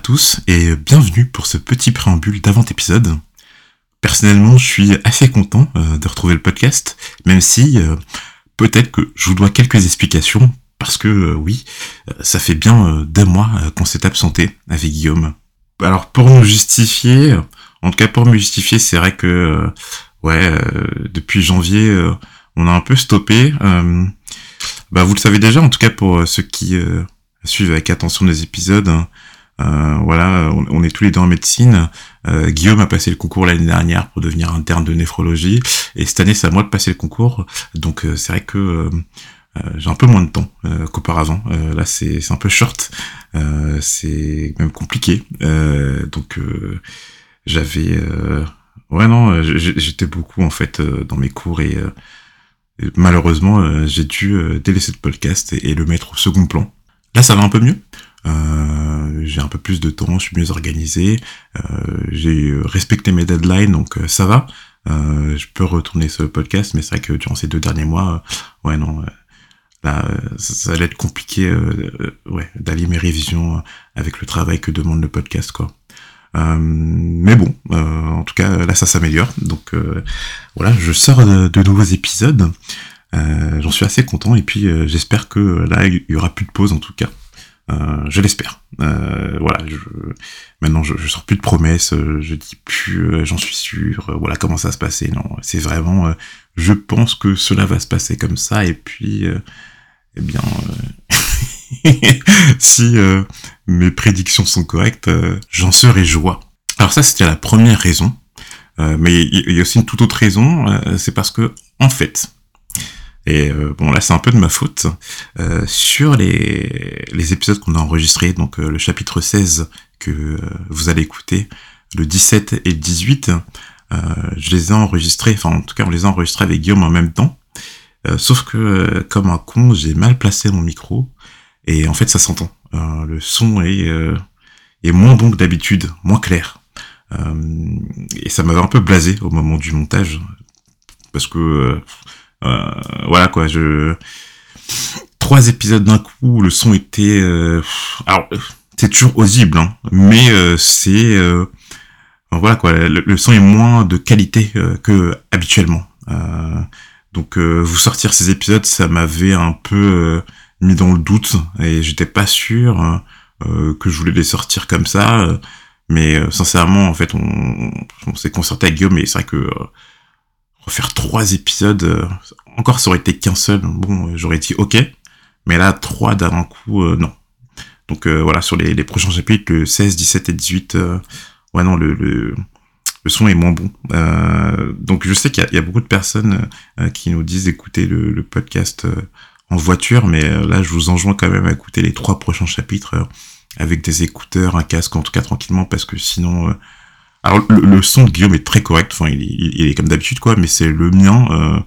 tous et bienvenue pour ce petit préambule d'avant-épisode. Personnellement, je suis assez content euh, de retrouver le podcast, même si euh, peut-être que je vous dois quelques explications, parce que euh, oui, ça fait bien deux mois qu'on s'est absenté avec Guillaume. Alors pour nous justifier, en tout cas pour me justifier, c'est vrai que ouais, depuis janvier, on a un peu stoppé. bah vous le savez déjà, en tout cas pour ceux qui suivent avec attention les épisodes. Hein, euh, voilà, on, est tous les deux en médecine. Euh, Guillaume a passé le concours l'année dernière pour devenir interne de néphrologie, et cette année c'est à moi de passer le concours. Donc euh, c'est vrai que j'ai un peu moins de temps qu'auparavant. là c'est un peu short, c'est même compliqué. donc j'avais, ouais non, j'étais beaucoup en fait dans mes cours et, malheureusement j'ai dû délaisser le podcast et le mettre au second plan. Là, ça va un peu mieux? Euh, j'ai un peu plus de temps, je suis mieux organisé, euh, j'ai respecté mes deadlines, donc euh, ça va. Euh, je peux retourner le podcast, mais c'est vrai que durant ces deux derniers mois, ouais non, là, ça, allait être compliqué, ouais, d'allier mes révisions avec le travail que demande le podcast, quoi. mais bon, en tout cas, là, ça s'améliore. Donc voilà, je sors de, nouveaux épisodes. Euh, j'en suis assez content et puis euh, j'espère que là il y aura plus de pause en tout cas. Euh, je l'espère. voilà, je, maintenant je, je sors plus de promesses, je dis plus, j'en suis sûr. voilà comment ça va se passer. Non, c'est vraiment, je pense que cela va se passer comme ça et puis, eh bien, si mes prédictions sont correctes, j'en serai joie. Alors ça c'était la première raison, mais il y a aussi une toute autre raison, c'est parce que en fait, et euh, bon là c'est un peu de ma faute. Euh, sur les, épisodes qu'on a enregistrés, donc euh, le chapitre 16 que vous allez écouter, le 17 et le 18, je les ai enregistrés, enfin en tout cas on les a enregistrés avec Guillaume en même temps. sauf que comme un con, j'ai mal placé mon micro et en fait ça s'entend. le son est, moins bon que d'habitude, moins clair. et ça m'avait un peu blasé au moment du montage parce que voilà quoi, je trois épisodes d'un coup, le son était euh, alors c'est toujours audible, hein, mais euh, c'est voilà quoi, le, son est moins de qualité que habituellement. donc vous sortir ces épisodes, ça m'avait un peu mis dans le doute et j'étais pas sûr que je voulais les sortir comme ça. mais sincèrement, en fait, on, on s'est concerté avec Guillaume, mais c'est vrai que refaire trois épisodes, euh, encore ça aurait été qu'un seul, bon, euh, j'aurais dit ok, mais là, trois d'un coup, euh, non. Donc voilà, sur les, prochains chapitres, le 16, 17 et 18, ouais non, le, le, son est moins bon. donc je sais qu'il y, a beaucoup de personnes qui nous disent d'écouter le, podcast en voiture, mais là, je vous enjoins quand même à écouter les trois prochains chapitres avec des écouteurs, un casque, en tout cas tranquillement, parce que sinon alors le, son de Guillaume est très correct, enfin il, est comme d'habitude quoi, mais c'est le mien. Euh,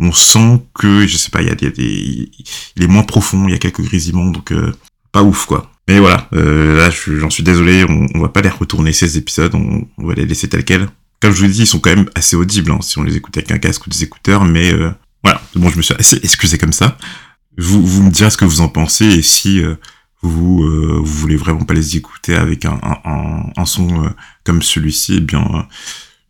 on sent que je sais pas, il y a, des, il est moins profond, il y a quelques grésillements, donc euh, pas ouf quoi. Mais voilà, euh, là j'en suis désolé, on, on, va pas les retourner ces épisodes, on, va les laisser tels quels. Comme je vous l'ai dit, ils sont quand même assez audibles hein, si on les écoute avec un casque ou des écouteurs, mais euh, voilà, bon je me suis assez excusé comme ça. Vous, vous me direz ce que vous en pensez et si euh, vous, euh, vous voulez vraiment pas les écouter avec un, un, un son euh, comme celui-ci, eh bien, euh,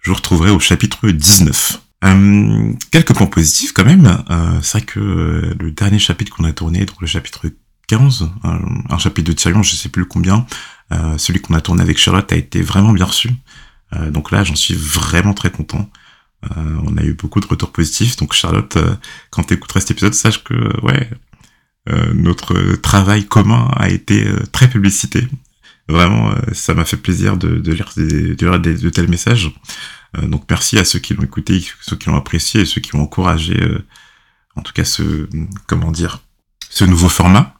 je vous retrouverai au chapitre 19. Euh, quelques points positifs quand même. c'est vrai que le dernier chapitre qu'on a tourné, donc le chapitre 15, un chapitre de Tyrion, je sais plus combien, celui qu'on a tourné avec Charlotte a été vraiment bien reçu. donc là, j'en suis vraiment très content. on a eu beaucoup de retours positifs. Donc Charlotte, quand tu écouteras cet épisode, sache que ouais, euh, notre travail commun a été euh, très publicité. Vraiment, euh, ça m'a fait plaisir de, lire, des, de, tels messages. donc merci à ceux qui l'ont écouté, ceux qui l'ont apprécié et ceux qui ont encouragé, en tout cas, ce, comment dire, ce nouveau format.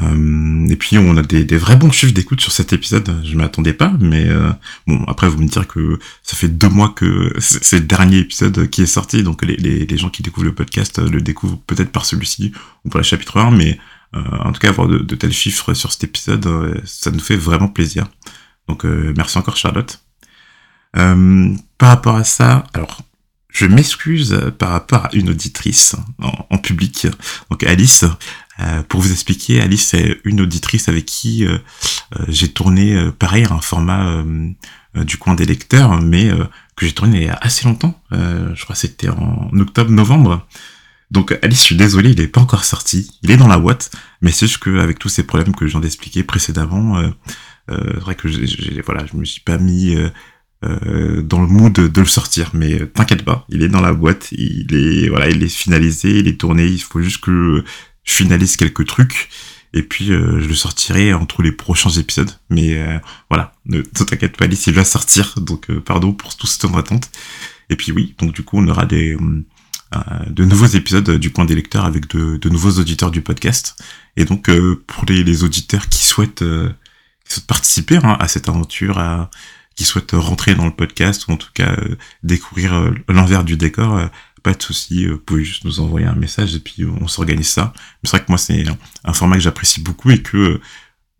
Euh, et puis on a des, vrais bons chiffres d'écoute sur cet épisode, je m'attendais pas, mais euh, bon après vous me direz que ça fait deux mois que c'est le dernier épisode qui est sorti, donc les, gens qui découvrent le podcast le découvrent peut-être par celui-ci ou par le chapitre 1, mais euh, en tout cas avoir de, tels chiffres sur cet épisode, ça nous fait vraiment plaisir. Donc merci encore Charlotte. par rapport à ça, alors je m'excuse par rapport à une auditrice en, public, donc Alice, pour vous expliquer, Alice c'est une auditrice avec qui j'ai tourné pareil un format du coin des lecteurs, mais que j'ai tourné il y a assez longtemps. je crois que c'était en octobre-novembre. Donc Alice, je suis désolé, il n'est pas encore sorti. Il est dans la boîte, mais c'est juste qu'avec tous ces problèmes que je viens d'expliquer précédemment, euh, euh, c'est vrai que voilà, je me suis pas mis euh, euh, dans le mood de, de le sortir. Mais t'inquiète pas, il est dans la boîte, il est voilà, il est finalisé, il est tourné. Il faut juste que finalise quelques trucs. Et puis je le sortirai entre les prochains épisodes. Mais voilà, ne t'inquiète pas, Alice, il va sortir. Donc pardon pour tout ce temps d'attente. Et puis oui, donc du coup on aura des euh, de nouveaux épisodes du point des lecteurs avec de, nouveaux auditeurs du podcast. Et donc euh, pour les, auditeurs qui souhaitent, euh, qui souhaitent participer hein, à cette aventure, à, qui souhaitent rentrer dans le podcast ou en tout cas découvrir l'envers du décor, pas de souci, vous pouvez juste nous envoyer un message et puis on s'organise ça. C'est vrai que moi c'est un, format que j'apprécie beaucoup et que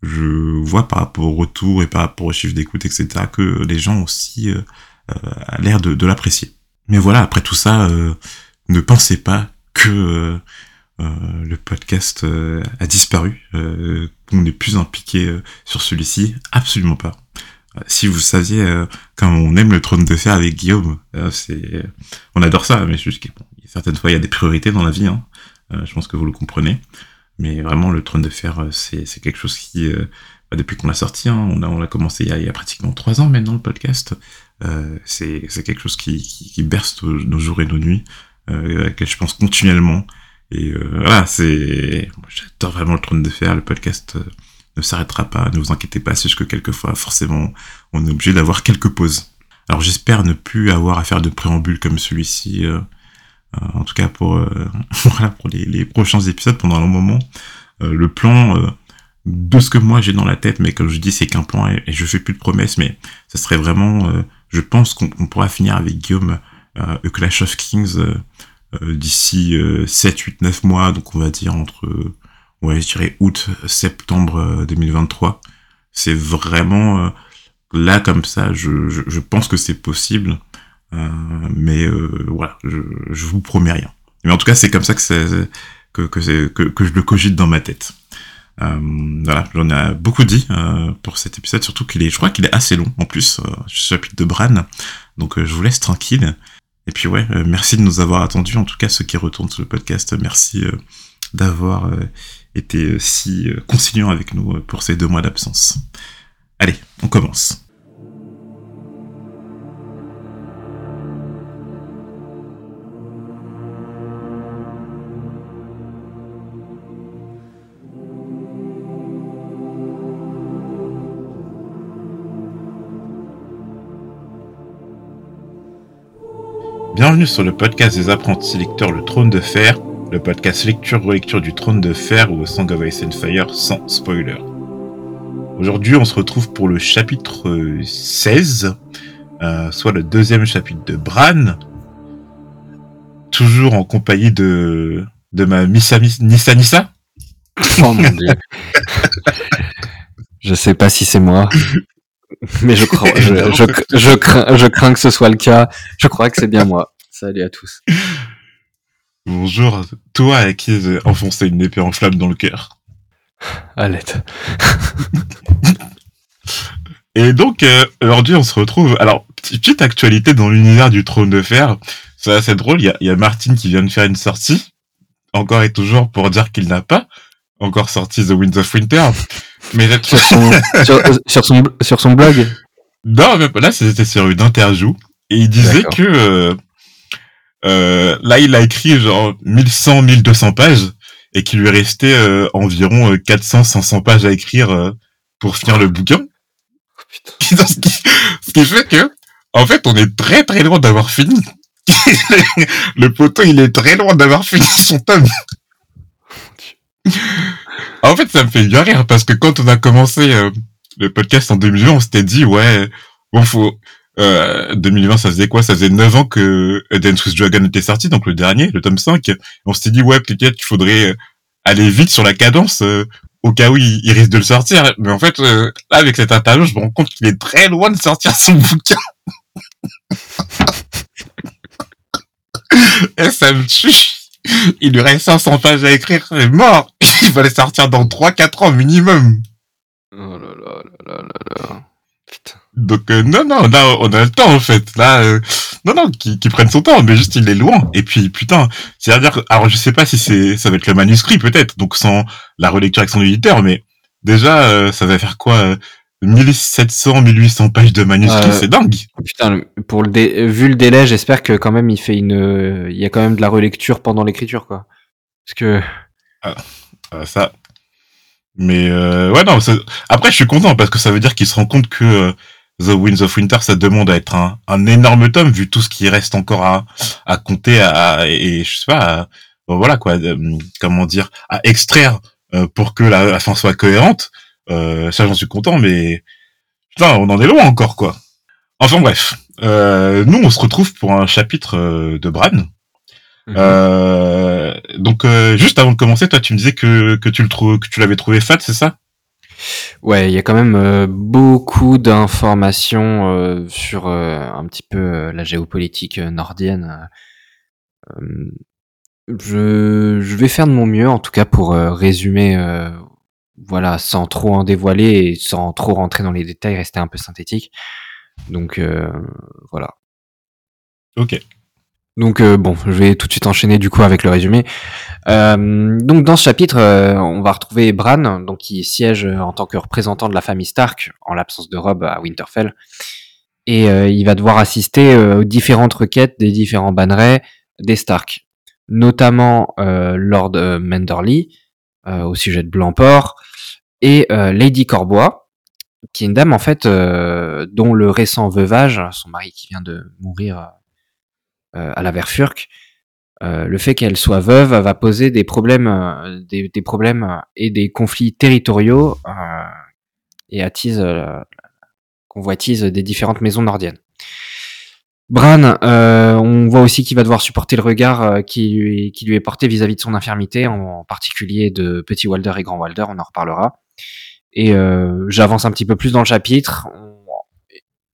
je vois par rapport au retour et par rapport aux chiffres d'écoute, etc., que les gens aussi euh, l'air de, l'apprécier. Mais voilà, après tout ça, ne pensez pas que euh, euh, le podcast euh, a disparu, qu'on n'est plus impliqué sur celui-ci. Absolument pas. Si vous saviez quand on aime le trône de fer avec Guillaume, c'est, on adore ça, mais juste bon, certaines fois il y a des priorités dans la vie. Hein. je pense que vous le comprenez. Mais vraiment, le trône de fer, c'est, quelque chose qui, bah, depuis qu'on l'a sorti, hein, on, a, on a commencé il y a, pratiquement trois ans maintenant le podcast. c'est, quelque chose qui, berce nos jours et nos nuits euh, à laquelle je pense continuellement. Et euh, voilà, c'est, j'adore vraiment le trône de fer. Le podcast euh, ne s'arrêtera pas. Ne vous inquiétez pas, c'est juste que quelquefois, forcément, on est obligé d'avoir quelques pauses. Alors j'espère ne plus avoir à faire de préambule comme celui-ci. en tout cas pour voilà pour les, les, prochains épisodes pendant un moment. le plan de ce que moi j'ai dans la tête, mais comme je dis, c'est qu'un plan et, je fais plus de promesses, mais ça serait vraiment, je pense qu'on pourra finir avec Guillaume A Clash of Kings euh, d'ici 7, 8, 9 mois, donc on va dire entre, ouais, je dirais août, septembre 2023. Euh, c'est vraiment euh, là comme ça, je, je, je pense que c'est possible, mais voilà, je, je vous promets rien. Mais en tout cas, c'est comme ça que c'est que, que, que, que je le cogite dans ma tête. Euh, voilà, j'en ai beaucoup dit euh, pour cet épisode, surtout qu'il est, je crois qu'il est assez long en plus, euh, chapitre de Bran, donc je vous laisse tranquille. Et puis ouais, euh, merci de nous avoir attendus, en tout cas ceux qui retournent sur le podcast, merci euh, d'avoir euh, été si conciliant avec nous pour ces deux mois d'absence. Allez, on commence. Bienvenue sur le podcast des apprentis lecteurs Le Trône de Fer, le podcast lecture-relecture du Trône de Fer ou Song of Ice and Fire sans spoiler. Aujourd'hui, on se retrouve pour le chapitre 16, euh, soit le deuxième chapitre de Bran, toujours en compagnie de, de ma Missa Nissa Nissa. Oh mon dieu. je sais pas si c'est moi. Mais je crois, je, je, je, crains, je crains que ce soit le cas. Je crois que c'est bien moi. Salut à tous. Bonjour, toi à qui j'ai enfoncé une épée en flamme dans le cœur. À l'aide. Et donc, euh, aujourd'hui, on se retrouve. Alors, petite actualité dans l'univers du trône de fer. C'est assez drôle. Il y a, y a Martin qui vient de faire une sortie. Encore et toujours pour dire qu'il n'a pas encore sorti The Winds of Winter. Mais sur son, sur, son, sur son blog. Non, mais là, c'était sur une interview. Et il disait que, euh, euh, là, il a écrit genre 1100, 1200 pages et qu'il lui restait euh, environ 400, 500 pages à écrire pour finir le bouquin. Oh, putain. ce, qui, ce qui fait que, en fait, on est très très loin d'avoir fini. le poteau, il est très loin d'avoir fini son tome. en fait, ça me fait bien rire parce que quand on a commencé euh, le podcast en 2020, on s'était dit, ouais, bon, faut... Euh, 2020, ça faisait quoi? Ça faisait 9 ans que Dance with Dragon était sorti, donc le dernier, le tome 5. On s'était dit, ouais, peut-être qu'il faudrait aller vite sur la cadence euh, au cas où il, risque de le sortir. Mais en fait, euh, là, avec cette interview, je me rends compte qu'il est très loin de sortir son bouquin. Et ça me tue. il lui reste 500 pages à écrire, c'est mort. Il va les sortir dans 3-4 ans minimum. Oh là là là là là là. Donc euh, non, non, là on a le temps en fait. Là, euh, non, non, qui, qui prenne son temps, mais juste il est loin. Et puis putain, c'est-à-dire, alors je sais pas si c'est, ça va être le manuscrit peut-être, donc sans la relecture avec son éditeur, mais déjà euh, ça va faire quoi euh, 1700, 1800 pages de manuscrit, Euh, c'est dingue. Putain, pour le dé- vu le délai, j'espère que quand même il fait une, euh, il y a quand même de la relecture pendant l'écriture, quoi. Parce que Euh, ça. Mais euh, ouais, non. Après, je suis content parce que ça veut dire qu'il se rend compte que euh, The Winds of Winter, ça demande à être un, un énorme tome vu tout ce qui reste encore à, à compter à, et, et je sais pas, à- bon, voilà quoi, euh, comment dire, à extraire euh, pour que la, la fin soit cohérente. Euh, ça, j'en suis content, mais putain, on en est loin encore quoi. Enfin bref, euh, nous on se retrouve pour un chapitre euh, de Bran. Euh, donc euh, juste avant de commencer, toi tu me disais que que tu le trouves que tu l'avais trouvé fat, c'est ça? Ouais, il y a quand même euh, beaucoup d'informations euh, sur euh, un petit peu la géopolitique nordienne. Je, je vais faire de mon mieux, en tout cas, pour résumer, voilà, sans trop en dévoiler et sans trop rentrer dans les détails, rester un peu synthétique. Donc voilà. Ok. Donc euh, bon, je vais tout de suite enchaîner du coup avec le résumé. Euh, donc dans ce chapitre, euh, on va retrouver Bran, donc qui siège en tant que représentant de la famille Stark en l'absence de Robb à Winterfell, et il va devoir assister aux différentes requêtes des différents bannerets des Stark, notamment Lord Manderly au sujet de Blancport et Lady Corbois, qui est une dame en fait dont le récent veuvage, son mari qui vient de mourir à la Verfurque, euh, le fait qu'elle soit veuve va poser des problèmes, euh, des, des problèmes et des conflits territoriaux euh, et attise euh, convoitise des différentes maisons nordiennes. Bran, euh, on voit aussi qu'il va devoir supporter le regard euh, qui, lui, est porté vis-à-vis de son infirmité, en, particulier de Petit Walder et Grand Walder, on en reparlera. Et euh, j'avance un petit peu plus dans le chapitre.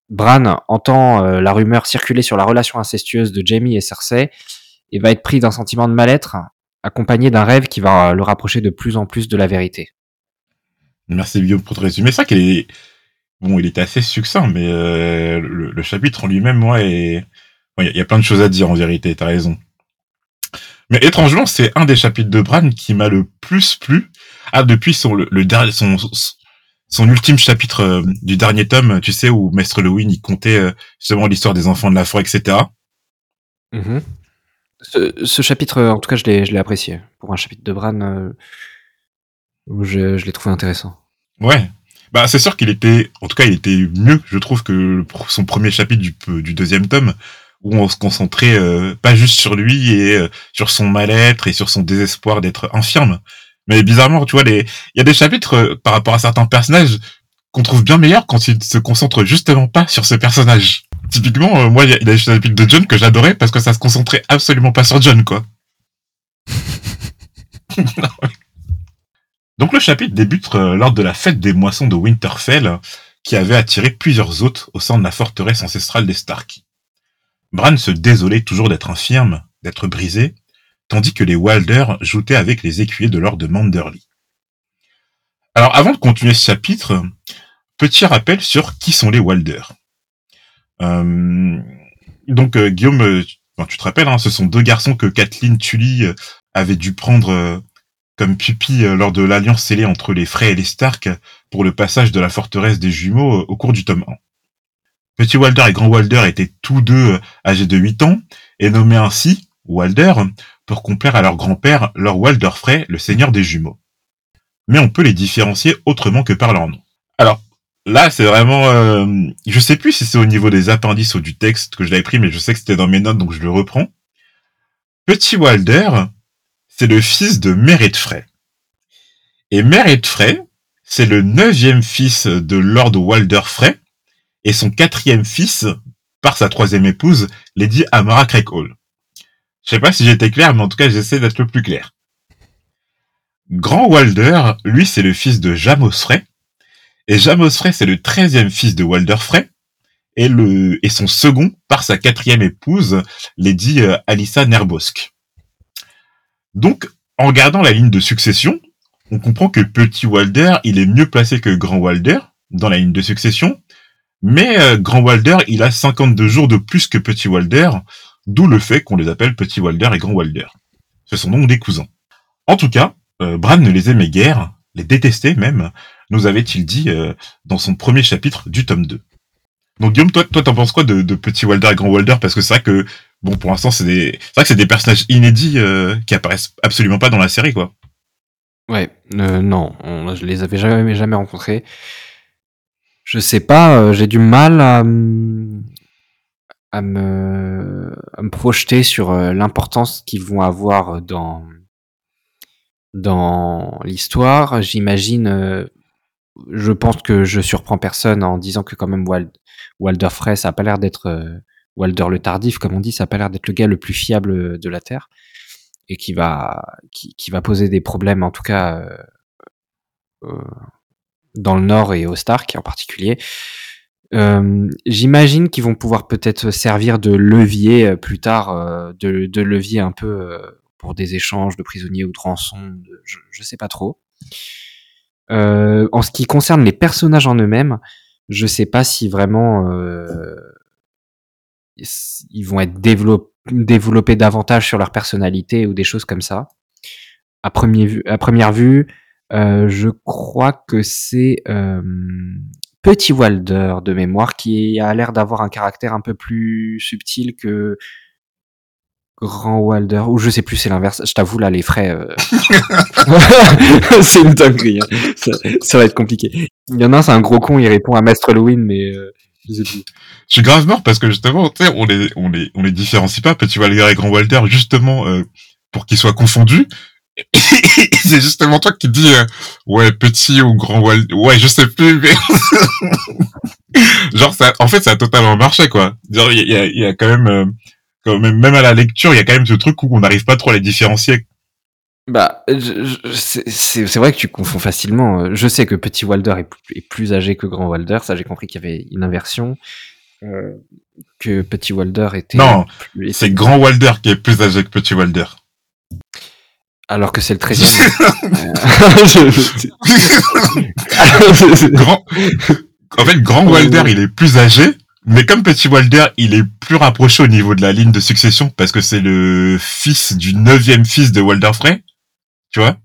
Bran entend euh, la rumeur circuler sur la relation incestueuse de Jamie et Cersei et va être pris d'un sentiment de mal-être, accompagné d'un rêve qui va le rapprocher de plus en plus de la vérité. Merci Guillaume pour te résumer. Ça qu'il est bon, il était assez succinct, mais euh, le, chapitre en lui-même, moi, il y, a- plein de choses à dire en vérité. T'as raison. Mais étrangement, c'est un des chapitres de Bran qui m'a le plus plu. Ah, depuis son le, le son ultime chapitre euh, du dernier tome, tu sais, où Maître Lewin il comptait euh, justement l'histoire des enfants de la forêt, etc. Ce, ce chapitre, en tout cas, je l'ai je l'ai apprécié. Pour un chapitre de Bran, euh, où je, je l'ai trouvé intéressant. Ouais. Bah, c'est sûr qu'il était, en tout cas, il était mieux, je trouve, que son premier chapitre du, du deuxième tome, où on se concentrait euh, pas juste sur lui et euh, sur son mal-être et sur son désespoir d'être infirme. Mais bizarrement, tu vois, les, il y a des chapitres euh, par rapport à certains personnages qu'on trouve bien meilleurs quand ils se concentrent justement pas sur ce personnage. Typiquement, euh, moi, il y a, il y a des chapitres de John que j'adorais parce que ça se concentrait absolument pas sur John, quoi. Donc le chapitre débute euh, lors de la fête des moissons de Winterfell, qui avait attiré plusieurs hôtes au sein de la forteresse ancestrale des Stark. Bran se désolait toujours d'être infirme, d'être brisé, tandis que les Walder joutaient avec les écuyers de Lord Manderly. Alors avant de continuer ce chapitre, petit rappel sur qui sont les Walder. Euh, donc euh, Guillaume, euh, tu te rappelles, hein, ce sont deux garçons que Kathleen Tully euh, avait dû prendre comme pupille lors de l'alliance scellée entre les Frey et les Stark pour le passage de la forteresse des jumeaux au cours du tome 1. Petit Walder et Grand Walder étaient tous deux âgés de 8 ans et nommés ainsi Walder pour complaire à leur grand-père, Lord Walder Frey, le seigneur des jumeaux. Mais on peut les différencier autrement que par leur nom. Alors, là, c'est vraiment... Euh, je sais plus si c'est au niveau des appendices ou du texte que je l'avais pris, mais je sais que c'était dans mes notes, donc je le reprends. Petit Walder, c'est le fils de Meret Frey. Et Meret Frey, c'est le neuvième fils de Lord Walder Frey, et son quatrième fils par sa troisième épouse, Lady Amara Craigall. Je sais pas si j'étais clair, mais en tout cas, j'essaie d'être le plus clair. Grand Walder, lui, c'est le fils de Jamos Frey, et Jamos Frey, c'est le treizième fils de Walder Frey, et, le, et son second par sa quatrième épouse, Lady euh, Alyssa Nerbosk. Donc, en regardant la ligne de succession, on comprend que petit Walder, il est mieux placé que grand Walder dans la ligne de succession, mais euh, grand Walder, il a 52 jours de plus que petit Walder, d'où le fait qu'on les appelle petit Walder et grand Walder. Ce sont donc des cousins. En tout cas, euh, Bran ne les aimait guère, les détestait même, nous avait-il dit euh, dans son premier chapitre du tome 2. Donc Guillaume, toi, toi, t'en penses quoi de, Petit Walder et Grand Walder? Parce que c'est vrai que, bon, pour l'instant, c'est vrai que c'est des personnages inédits euh, qui apparaissent absolument pas dans la série, quoi. Ouais, euh, non, on- je les avais jamais, jamais rencontrés. Je sais pas, j'ai du mal à, à me, projeter sur euh, l'importance qu'ils vont avoir dans, dans l'histoire. J'imagine, euh, je pense que je surprends personne en disant que quand même Wal- Walder Frey, ça a pas l'air d'être euh, Walder le tardif, comme on dit, ça a pas l'air d'être le gars le plus fiable de la Terre et qui va qui, va poser des problèmes en tout cas dans le Nord et au Stark en particulier. Euh, J'imagine qu'ils vont pouvoir peut-être servir de levier euh, plus tard, euh, de, de levier un peu pour des échanges de prisonniers ou de rançons, je, je sais pas trop. Euh, en ce qui concerne les personnages en eux-mêmes, je sais pas si vraiment euh, ils vont être développés développer davantage sur leur personnalité ou des choses comme ça. À, premier vue, à première vue, euh, je crois que c'est Petit Walder de mémoire qui a l'air d'avoir un caractère un peu plus subtil que Grand Walder, ou je sais plus, c'est l'inverse. Je t'avoue, là, les frais, euh... c'est une dinguerie. hein. Ça, ça va être compliqué. Il y en a un, c'est un gros con, il répond à Maître Halloween, mais euh, je sais plus. Je suis grave mort parce que justement, tu sais, on les, on les, on les différencie pas, Petit Walder et Grand Walder, justement, euh, pour qu'ils soient confondus. c'est justement toi qui dis, euh, ouais, petit ou grand Walder, ouais, je sais plus, mais... Genre, ça, en fait, ça a totalement marché, quoi. Genre, il y a, y a quand même, euh, quand même, même à la lecture, il y a quand même ce truc où on n'arrive pas trop à les différencier. Bah, c'est c'est- vrai que tu confonds facilement. Je sais que Petit Walder est, plus- est plus âgé que Grand Walder, ça j'ai compris qu'il y avait une inversion. Euh, que Petit Walder était. Non, C'est Grand Walder qui est plus âgé que Petit Walder. Alors que c'est le 13 Grand... En fait, Grand Walder, il est plus âgé, mais comme Petit Walder, il est plus rapproché au niveau de la ligne de succession, parce que c'est le fils du neuvième fils de Walder Frey, tu vois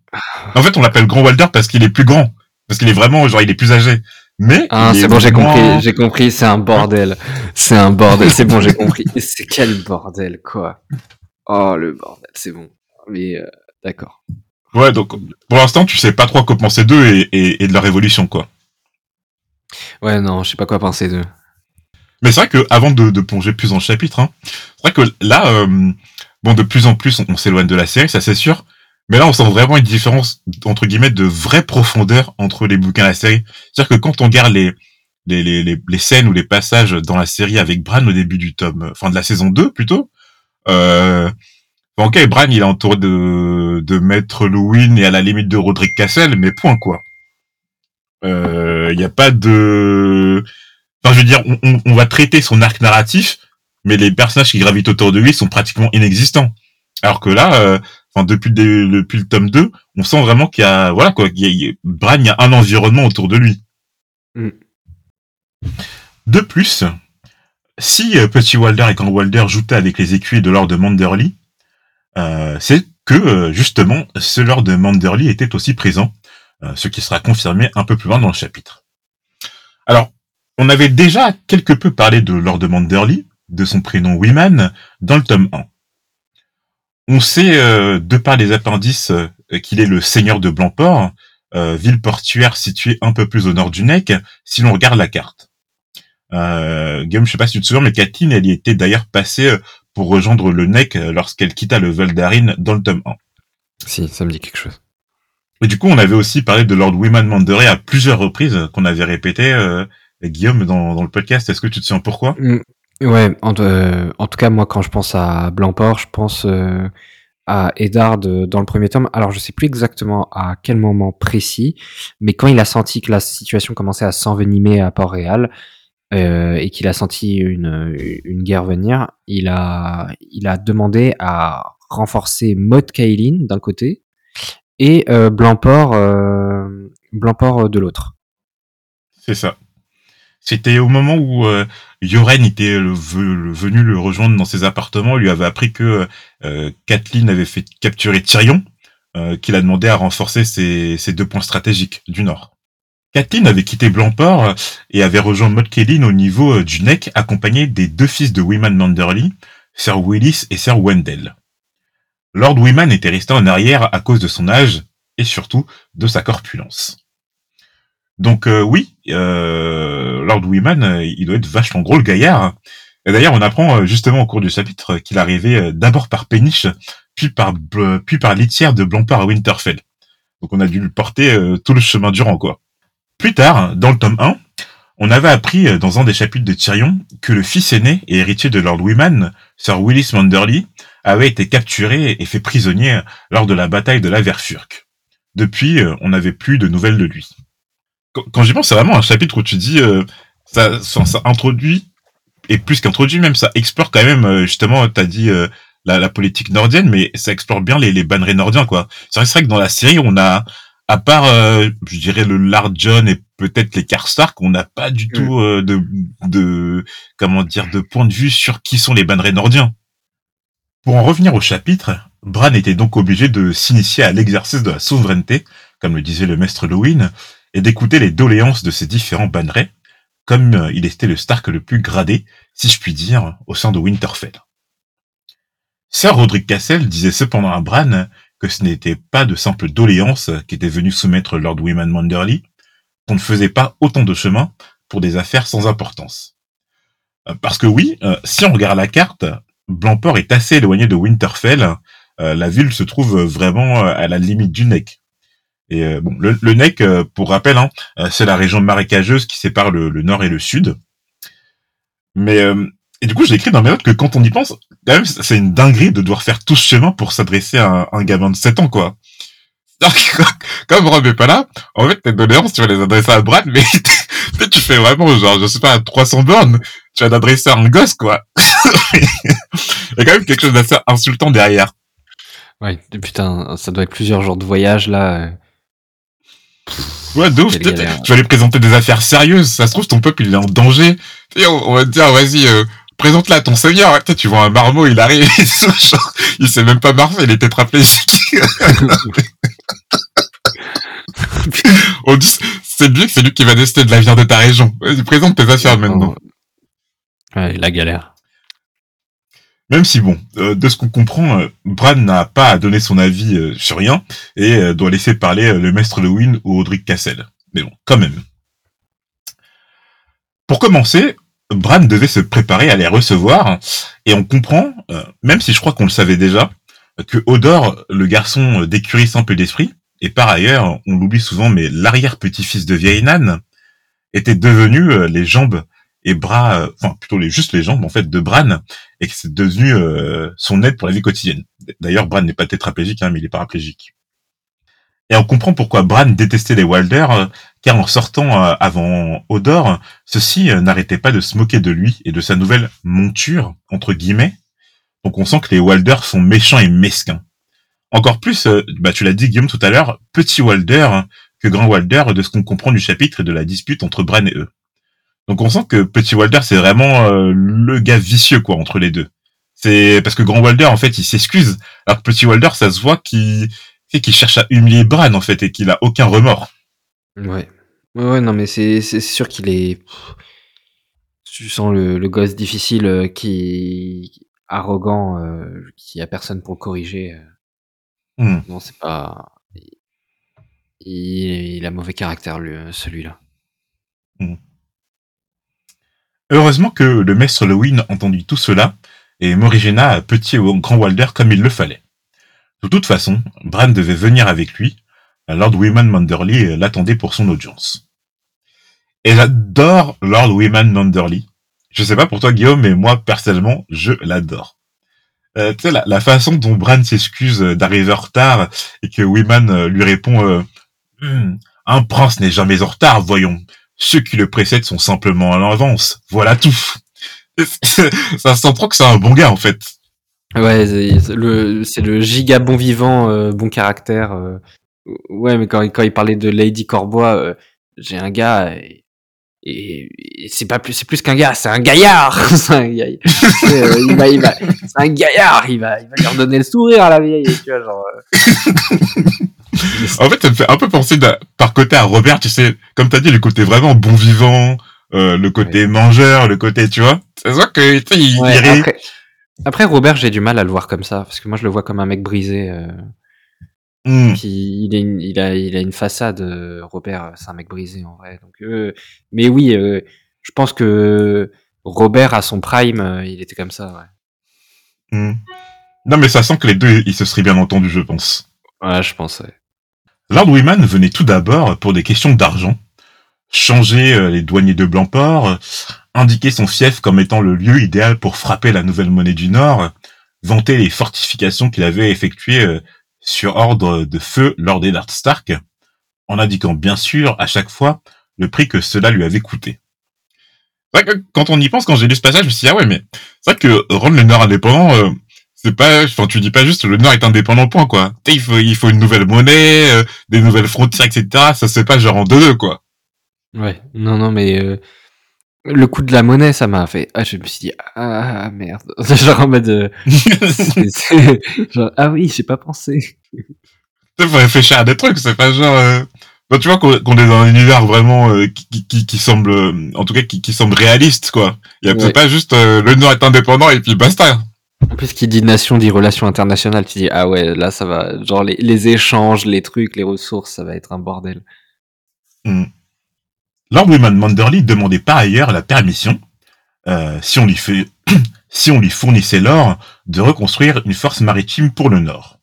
En fait, on l'appelle Grand Walder parce qu'il est plus grand, parce qu'il est vraiment, genre, il est plus âgé. Mais Ah, c'est bon, j'ai compris, j'ai compris, c'est un bordel. C'est un bordel, c'est bon, j'ai compris. C'est quel bordel, quoi. Oh, le bordel, c'est bon. Mais, euh, d'accord. Ouais, donc, pour l'instant, tu sais pas trop quoi penser d'eux et, et, et de leur évolution, quoi. Ouais, non, je sais pas quoi penser d'eux. Mais c'est vrai que avant de, de plonger plus dans le chapitre, hein, c'est vrai que là, euh, bon, de plus en plus, on, on s'éloigne de la série, ça c'est sûr. Mais là, on sent vraiment une différence entre guillemets de vraie profondeur entre les bouquins et la série. C'est-à-dire que quand on regarde les, les, les, les, les scènes ou les passages dans la série avec Bran au début du tome, enfin de la saison 2 plutôt, euh, bon, ok, Bran il est entouré de, de Maître Louin et à la limite de Roderick Cassel, mais point quoi. Il n'y a pas de... Enfin, je veux dire, on, on, on va traiter son arc narratif, mais les personnages qui gravitent autour de lui sont pratiquement inexistants. Alors que là, euh, enfin depuis le, depuis le tome 2, on sent vraiment qu'il y a voilà quoi, il y a, Bran, il y a un environnement autour de lui. Mm. De plus, si euh, Petit Walder et Grand Walder joutaient avec les écuyers de Lord de Manderly, euh, c'est que euh, justement ce Lord de Manderly était aussi présent, euh, ce qui sera confirmé un peu plus loin dans le chapitre. Alors, on avait déjà quelque peu parlé de Lord de Manderly, de son prénom Wiman, dans le tome 1. On sait, de par les appendices, qu'il est le seigneur de Blancport, ville portuaire située un peu plus au nord du Nec, si l'on regarde la carte. Euh, Guillaume, je sais pas si tu te souviens, mais Kathleen, elle y était d'ailleurs passée pour rejoindre le Nec euh, lorsqu'elle quitta le Valdarine dans le tome 1. Si, ça me dit quelque chose. Et du coup, on avait aussi parlé de Lord Wiman Manderey à plusieurs reprises, euh, qu'on avait répété, euh, Guillaume, dans, dans le podcast. Est-ce que tu te souviens pourquoi Mm, Ouais, en, euh, en tout cas, moi, quand je pense à Blancport, je pense euh, à Eddard dans le premier tome. Alors, je sais plus exactement à quel moment précis, mais quand il a senti que la situation commençait à s'envenimer à Port-Réal euh, et qu'il a senti une, une guerre venir, il a, il a demandé à renforcer Maud Kaelin d'un côté et euh, Blancport, euh, Blancport de l'autre. C'est ça. C'était au moment où euh, Yoren était venu le rejoindre dans ses appartements. Lui avait appris que euh, Kathleen avait fait capturer Tyrion, euh, qu'il a demandé à renforcer ses, deux points stratégiques du nord. Kathleen avait quitté Blancport et avait rejoint Maud au niveau du Neck, accompagné des deux fils de Wyman Manderly, Sir Willis et Sir Wendell. Lord Wyman était resté en arrière à cause de son âge et surtout de sa corpulence. Donc euh, oui, euh, Lord Wyman, euh, il doit être vachement gros le gaillard. Et d'ailleurs, on apprend justement au cours du chapitre qu'il arrivait d'abord par Péniche, puis par puis litière de Blancpain à Winterfell. Donc on a dû le porter tout le chemin durant quoi. Plus tard, dans le tome 1, on avait appris dans un des chapitres de Tyrion que le fils aîné et héritier de Lord Wyman, Sir Willis Manderly, avait été capturé et fait prisonnier lors de la bataille de la Verfurque. Depuis, on n'avait plus de nouvelles de lui quand, j'y pense, c'est vraiment un chapitre où tu dis, euh, ça, ça, introduit, et plus qu'introduit même, ça explore quand même, euh, justement, t'as dit euh, la, la, politique nordienne, mais ça explore bien les, les bannerets nordiens, quoi. C'est vrai, que dans la série, on a, à part, je dirais, le Lard John et peut-être les Karstark, on n'a pas du mm. tout de, de, comment dire, de point de vue sur qui sont les bannerets nordiens. Pour en revenir au chapitre, Bran était donc obligé de s'initier à l'exercice de la souveraineté, comme le disait le maître Lewin, et d'écouter les doléances de ces différents bannerets, comme euh, il était le Stark le plus gradé, si je puis dire, au sein de Winterfell. Sir Roderick Castle disait cependant à Bran que ce n'était pas de simples doléances qu'était venu soumettre Lord Wyman Manderly, qu'on ne faisait pas autant de chemin pour des affaires sans importance. Euh, parce que oui, euh, si on regarde la carte, Blancport est assez éloigné de Winterfell, la ville se trouve vraiment à la limite du Neck. Et euh, bon, le, Neck, euh, pour rappel, hein, euh, c'est la région marécageuse qui sépare le, nord et le sud. Mais et du coup, j'ai écrit dans mes notes que quand on y pense, c'est une dinguerie de devoir faire tout ce chemin pour s'adresser à un, gamin de 7 ans, quoi. comme Rob est pas là, en fait, tes doléances, tu vas les adresser à Brad, mais tu fais vraiment, genre, je sais pas, à 300 bornes, tu vas l'adresser à un gosse, quoi. Il y a quand même quelque chose d'assez insultant derrière. Ouais, putain, ça doit être plusieurs jours de voyage, là. Ouais, de Tu vas aller présenter des affaires sérieuses. Ça se trouve, ton peuple, il est en danger. Et on, va te dire, vas-y, euh, présente-la à ton seigneur. tu vois un marmot, il arrive, il sait même pas marcher, il est tétraplégique. on dit, c'est lui c'est lui qui va décider de l'avenir de ta région. Présente tes affaires maintenant. Ouais, la galère. Même si bon, euh, de ce qu'on comprend, euh, Bran n'a pas à donner son avis euh, sur rien et doit laisser parler le maître Lewin ou Audric Cassel. Mais bon, quand même. Pour commencer, Bran devait se préparer à les recevoir et on comprend, même si je crois qu'on le savait déjà, que Odor, le garçon d'écurie simple d'esprit, et par ailleurs, on l'oublie souvent, mais l'arrière-petit-fils de vieille Nan, était devenu les jambes et bras, euh, enfin plutôt les juste les jambes en fait de Bran et que c'est devenu euh, son aide pour la vie quotidienne. D'ailleurs, Bran n'est pas tétraplégique, hein, mais il est paraplégique. Et on comprend pourquoi Bran détestait les Wilder, euh, car en sortant avant Odor, ceux-ci n'arrêtaient pas de se moquer de lui et de sa nouvelle monture entre guillemets. Donc on sent que les Wilder sont méchants et mesquins. Encore plus, bah tu l'as dit Guillaume tout à l'heure, petit Walder que grand Walder de ce qu'on comprend du chapitre et de la dispute entre Bran et eux. Donc on sent que Petit Walder c'est vraiment euh, le gars vicieux quoi entre les deux. C'est parce que Grand Walder en fait il s'excuse, alors que Petit Walder ça se voit qu'il qu'il cherche à humilier Bran en fait et qu'il a aucun remords. Ouais. Ouais, non mais c'est c'est sûr qu'il est. Tu sens le, le gosse difficile euh, qui arrogant, euh, qui a personne pour le corriger. Hmm. Non c'est pas. Il, a mauvais caractère lui, celui-là. Hmm. Heureusement que le maître Lewin entendit tout cela, et Morigena petit au grand Walder comme il le fallait. De toute façon, Bran devait venir avec lui, Lord Wyman Manderly l'attendait pour son audience. Et j'adore Lord Wyman Manderly. Je sais pas pour toi Guillaume, mais moi personnellement, je l'adore. Euh, tu sais, la, façon dont Bran s'excuse d'arriver en retard et que Wyman euh, lui répond euh, hmm, Un prince n'est jamais en retard, voyons. Ceux qui le précèdent sont simplement à l'avance. Voilà tout. ça sent trop que c'est un bon gars, en fait. Ouais, c'est le, le giga bon vivant, euh, bon caractère. euh. Ouais, mais quand, quand il parlait de Lady Corbois, euh, j'ai un gars et, et- et c'est pas plus, c'est plus qu'un gars, c'est un gaillard. C'est un gaillard. Euh, il va, il va, c'est un gaillard. Il va, il va lui redonner le sourire à la vieille. Tu vois, genre. euh. En fait, ça me fait un peu penser par côté à Robert, tu sais, comme t'as dit, le côté vraiment bon vivant, euh, le côté mangeur, le côté, tu vois. C'est ça que, tu sais, il, Ouais, il rit. après, après, Robert, j'ai du mal à le voir comme ça parce que moi, je le vois comme un mec brisé. euh, Hmm. Puis il, est une- il a, il a une façade, euh, Robert, c'est un mec brisé en vrai. Donc, euh, mais oui, euh, je pense que Robert à son prime, euh, il était comme ça. Ouais, Hmm. Non, mais ça sent que les deux, ils se seraient bien entendus, je pense. ouais je pense. Ouais. Lord Wyman venait tout d'abord pour des questions d'argent, changer euh, les douaniers de Blancport, euh, indiquer son fief comme étant le lieu idéal pour frapper la nouvelle monnaie du Nord, vanter les fortifications qu'il avait effectuées euh, sur ordre de feu lors des Darth Stark, en indiquant bien sûr à chaque fois le prix que cela lui avait coûté. C'est vrai que quand on y pense, quand j'ai lu ce passage, je me suis dit, ah ouais, mais c'est vrai que rendre le Nord indépendant, euh, c'est pas, enfin, tu dis pas juste le Nord est indépendant, point, quoi. Il faut, il faut une nouvelle monnaie, euh, des nouvelles frontières, etc. Ça se pas genre en deux, quoi. ouais, non, non, mais euh, le coup de la monnaie, ça m'a fait. Ah, je me suis dit, ah merde. genre en mode. euh, genre, ah oui, j'ai pas pensé. Il faut réfléchir à des trucs, c'est pas genre... euh, bah, tu vois qu'on est dans un univers vraiment euh, qui, qui, qui, qui semble, en tout cas, qui, qui semble réaliste, quoi. Il y a Ouais. c'est pas juste le Nord est indépendant et puis basta. En plus, qui dit nation dit relations internationales. Tu dis, ah ouais, là, ça va. Genre, les, les échanges, les trucs, les ressources, ça va être un bordel. Lord Wyman Manderly demandait par ailleurs la permission, euh, si on lui fait, si on lui fournissait l'or, de reconstruire une force maritime pour le Nord.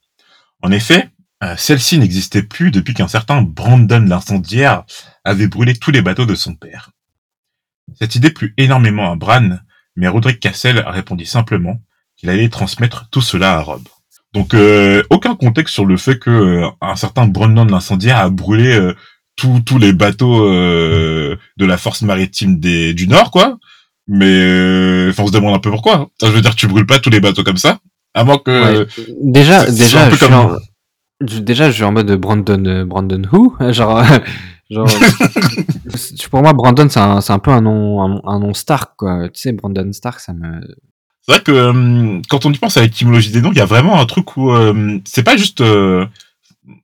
En effet, euh, celle-ci n'existait plus depuis qu'un certain Brandon l'incendiaire avait brûlé tous les bateaux de son père. Cette idée plut énormément à Bran, mais Roderick Cassel répondit simplement qu'il allait transmettre tout cela à Rob. Donc euh, aucun contexte sur le fait que euh, un certain Brandon l'incendiaire a brûlé euh, tous les bateaux de la force maritime des, du Nord, quoi. Mais euh, enfin, on se demande un peu pourquoi. Ça, je veux dire, tu brûles pas tous les bateaux comme ça, à moins que. Ouais. Déjà, déjà, un peu je suis en... déjà, je suis en mode Brandon, euh, Brandon who? Genre, genre, c'est- pour moi, Brandon, c'est un, un peu un nom, un, un nom Stark, quoi. Tu sais, Brandon Stark, ça me. C'est vrai que euh, quand on y pense à l'étymologie des noms, il y a vraiment un truc où euh, c'est pas juste. euh,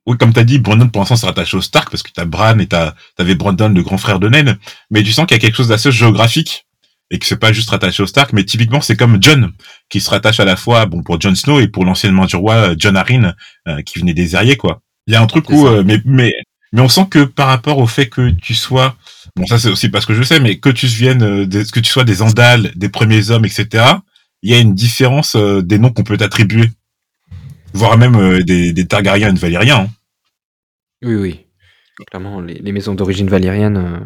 oui, comme t'as dit, Brandon pour l'instant c'est rattaché au Stark parce que t'as Bran et t'as t'avais Brandon le grand frère de Ned, mais tu sens qu'il y a quelque chose d'assez géographique et que c'est pas juste rattaché au Stark, mais typiquement c'est comme John qui se rattache à la fois bon pour Jon Snow et pour l'anciennement du roi euh, John Arryn euh, qui venait des Ariés quoi. Il y a un truc où euh, mais mais mais on sent que par rapport au fait que tu sois bon ça c'est aussi parce que je sais mais que tu viennes des- que tu sois des Andals, des premiers hommes etc. Il y a une différence euh, des noms qu'on peut t'attribuer, voire même euh, des, des Targaryens et des Valériens. hein. Oui, oui. Clairement, les, les maisons d'origine valérienne euh,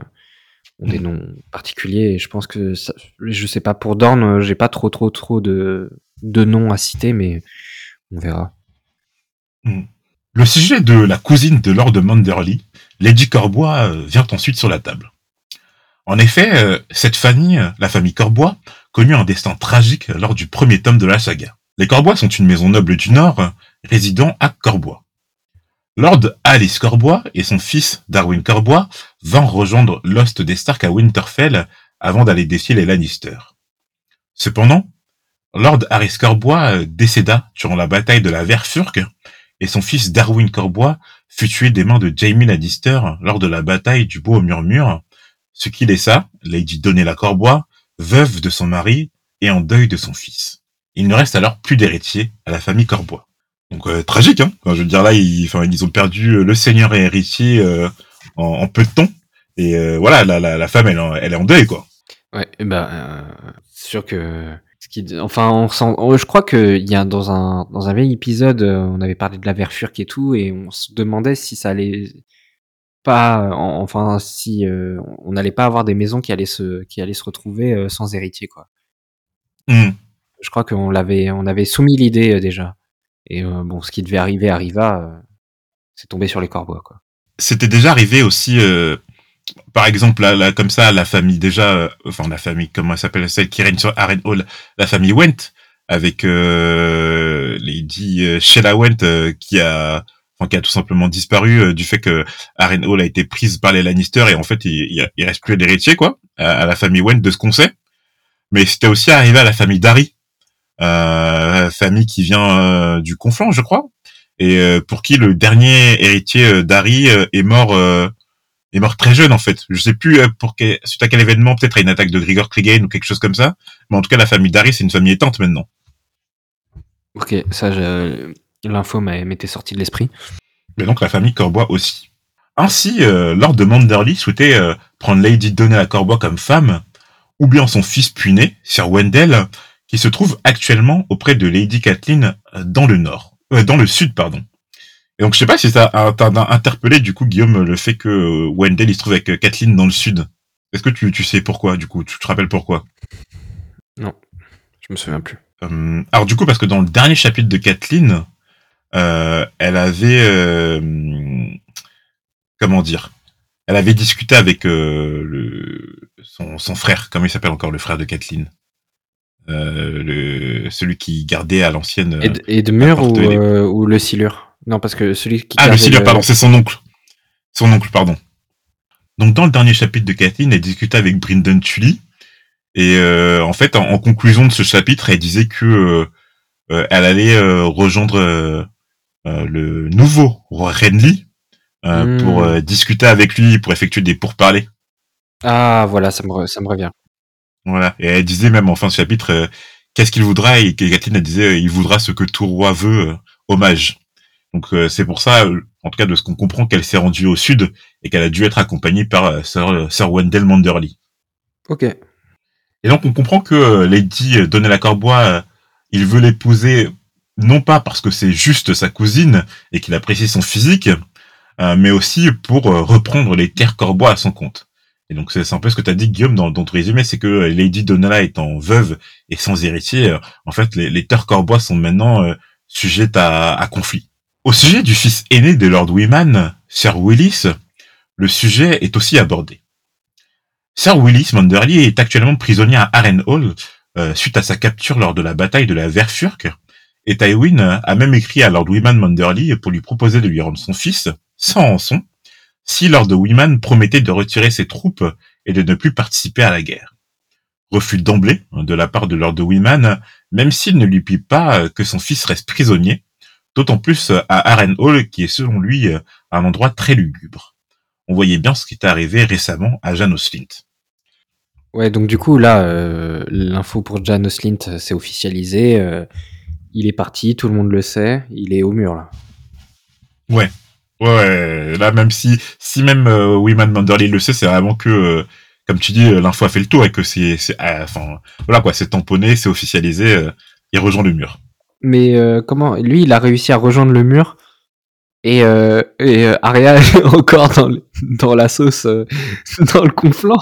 ont des noms particuliers. Et je pense que, ça, je sais pas, pour Dorne, euh, j'ai pas trop, trop, trop de, de noms à citer, mais on verra. Le sujet de la cousine de Lord Manderly, Lady Corbois, vient ensuite sur la table. En effet, cette famille, la famille Corbois, connut un destin tragique lors du premier tome de la saga. Les Corbois sont une maison noble du Nord, résidant à Corbois. Lord Alice Corbois et son fils Darwin Corbois vinrent rejoindre l'host des Stark à Winterfell avant d'aller défier les Lannister. Cependant, Lord Harris Corbois décéda durant la bataille de la Verfurque et son fils Darwin Corbois fut tué des mains de Jaime Lannister lors de la bataille du Bois au Murmure, ce qui laissa Lady Donnella Corbois veuve de son mari et en deuil de son fils. Il ne reste alors plus d'héritier à la famille Corbois. Donc euh, tragique, hein. Enfin, je veux dire là, ils, ont perdu euh, le seigneur et héritier euh, en, en peu de temps. Et euh, voilà, la, la, la femme, elle, est en deuil, quoi. Ouais, ben, sûr que. ce qui- Enfin, on sent, on- je crois qu'il y a dans un, dans un vieil épisode, on avait parlé de la Verfurque et tout, et on se demandait si ça allait pas, en- enfin, si on n'allait pas avoir des maisons qui allaient se, qui allaient se retrouver sans héritier, quoi. Hmm. Je crois qu'on l'avait, on avait soumis l'idée euh, déjà. Et euh, bon, ce qui devait arriver arriva. euh, c'est tombé sur les corbeaux, quoi. C'était déjà arrivé aussi, euh, par exemple, là, là, comme ça, la famille déjà, euh, enfin la famille, comment elle s'appelle, celle qui règne sur Harrenhal, la famille Went, avec euh, Lady Sheila Went qui a enfin, qui a tout simplement disparu du fait que Aren Hall a été prise par les Lannister et en fait il, il, reste plus d'héritier quoi à, la famille Went de ce qu'on sait mais c'était aussi arrivé à la famille Dari famille qui vient du conflant je crois et pour qui le dernier héritier Dari est mort est mort très jeune en fait. Je sais plus euh, pour quel, suite à quel événement, peut-être à une attaque de Grigor Clegane ou quelque chose comme ça. Mais en tout cas, la famille Dari, c'est une famille éteinte maintenant. Ok, ça, l'info m'était sortie de l'esprit. Mais donc la famille Corbois aussi. Ainsi, euh, Lord de Manderly souhaitait euh, prendre Lady Donnell à Corbois comme femme, oubliant son fils puiné, Sir Wendell, qui se trouve actuellement auprès de Lady Kathleen dans le nord, dans le sud, pardon. Et donc je sais pas si ça t'a interpellé du coup Guillaume le fait que euh, Wendell il se trouve avec euh, Kathleen dans le sud. Est-ce que tu, tu sais pourquoi du coup? Tu te rappelles pourquoi? Non, je me souviens plus. Euh, alors du coup parce que dans le dernier chapitre de Kathleen, euh, elle avait euh, comment dire? Elle avait discuté avec le son, son frère, comment il s'appelle encore le frère de Kathleen? Le celui qui gardait à l'ancienne. Et, de mur ou, ou le silure? Non, parce que celui qui. Ah, le pardon, c'est son oncle. Son oncle, pardon. Donc, dans le dernier chapitre de Kathleen, elle discutait avec Brynden Tully. Et euh, en fait, en, conclusion de ce chapitre, elle disait que euh, euh, elle allait rejoindre le nouveau roi Renly hmm. pour discuter avec lui, pour effectuer des pourparlers. Ah, voilà, ça me, ça me revient. Voilà. Et elle disait même en fin de chapitre, qu'est-ce qu'il voudra Et Kathleen, elle disait, il voudra ce que tout roi veut, hommage. Donc euh, c'est pour ça, euh, en tout cas de ce qu'on comprend, qu'elle s'est rendue au sud et qu'elle a dû être accompagnée par euh, Sir, Wendell Manderly. Ok. Et donc on comprend que Lady Donnella Corbois, il veut l'épouser non pas parce que c'est juste sa cousine et qu'il apprécie son physique, mais aussi pour reprendre les terres Corbois à son compte. Et donc c'est un peu ce que tu as dit Guillaume dans, ton résumé, c'est que Lady Donnella étant veuve et sans héritier, en fait les, terres Corbois sont maintenant sujettes à conflit. Au sujet du fils aîné de Lord Wyman, Sir Willis, le sujet est aussi abordé. Sir Willis Manderly est actuellement prisonnier à Harrenhal euh, suite à sa capture lors de la bataille de la Verfurk, et Tywin a même écrit à Lord Wyman Manderly pour lui proposer de lui rendre son fils, sans rançon, si Lord Wyman promettait de retirer ses troupes et de ne plus participer à la guerre. Refus d'emblée de la part de Lord Wyman, même s'il ne lui plie pas que son fils reste prisonnier, D'autant plus euh, à Hall, qui est selon lui euh, un endroit très lugubre. On voyait bien ce qui était arrivé récemment à Jan Oslint. Ouais, donc du coup, là, euh, l'info pour Jan Oslint, c'est officialisé. il est parti, tout le monde le sait. Il est au mur, là. Ouais. Ouais, là, même si, si même Wiman Manderly le sait, c'est vraiment que, comme tu dis, l'info a fait le tour et que c'est, enfin, voilà quoi, c'est tamponné, c'est officialisé, il rejoint le mur. Mais euh, comment Lui, il a réussi à rejoindre le mur. Et, euh, et euh, Arya est encore dans, dans la sauce, dans le conflant.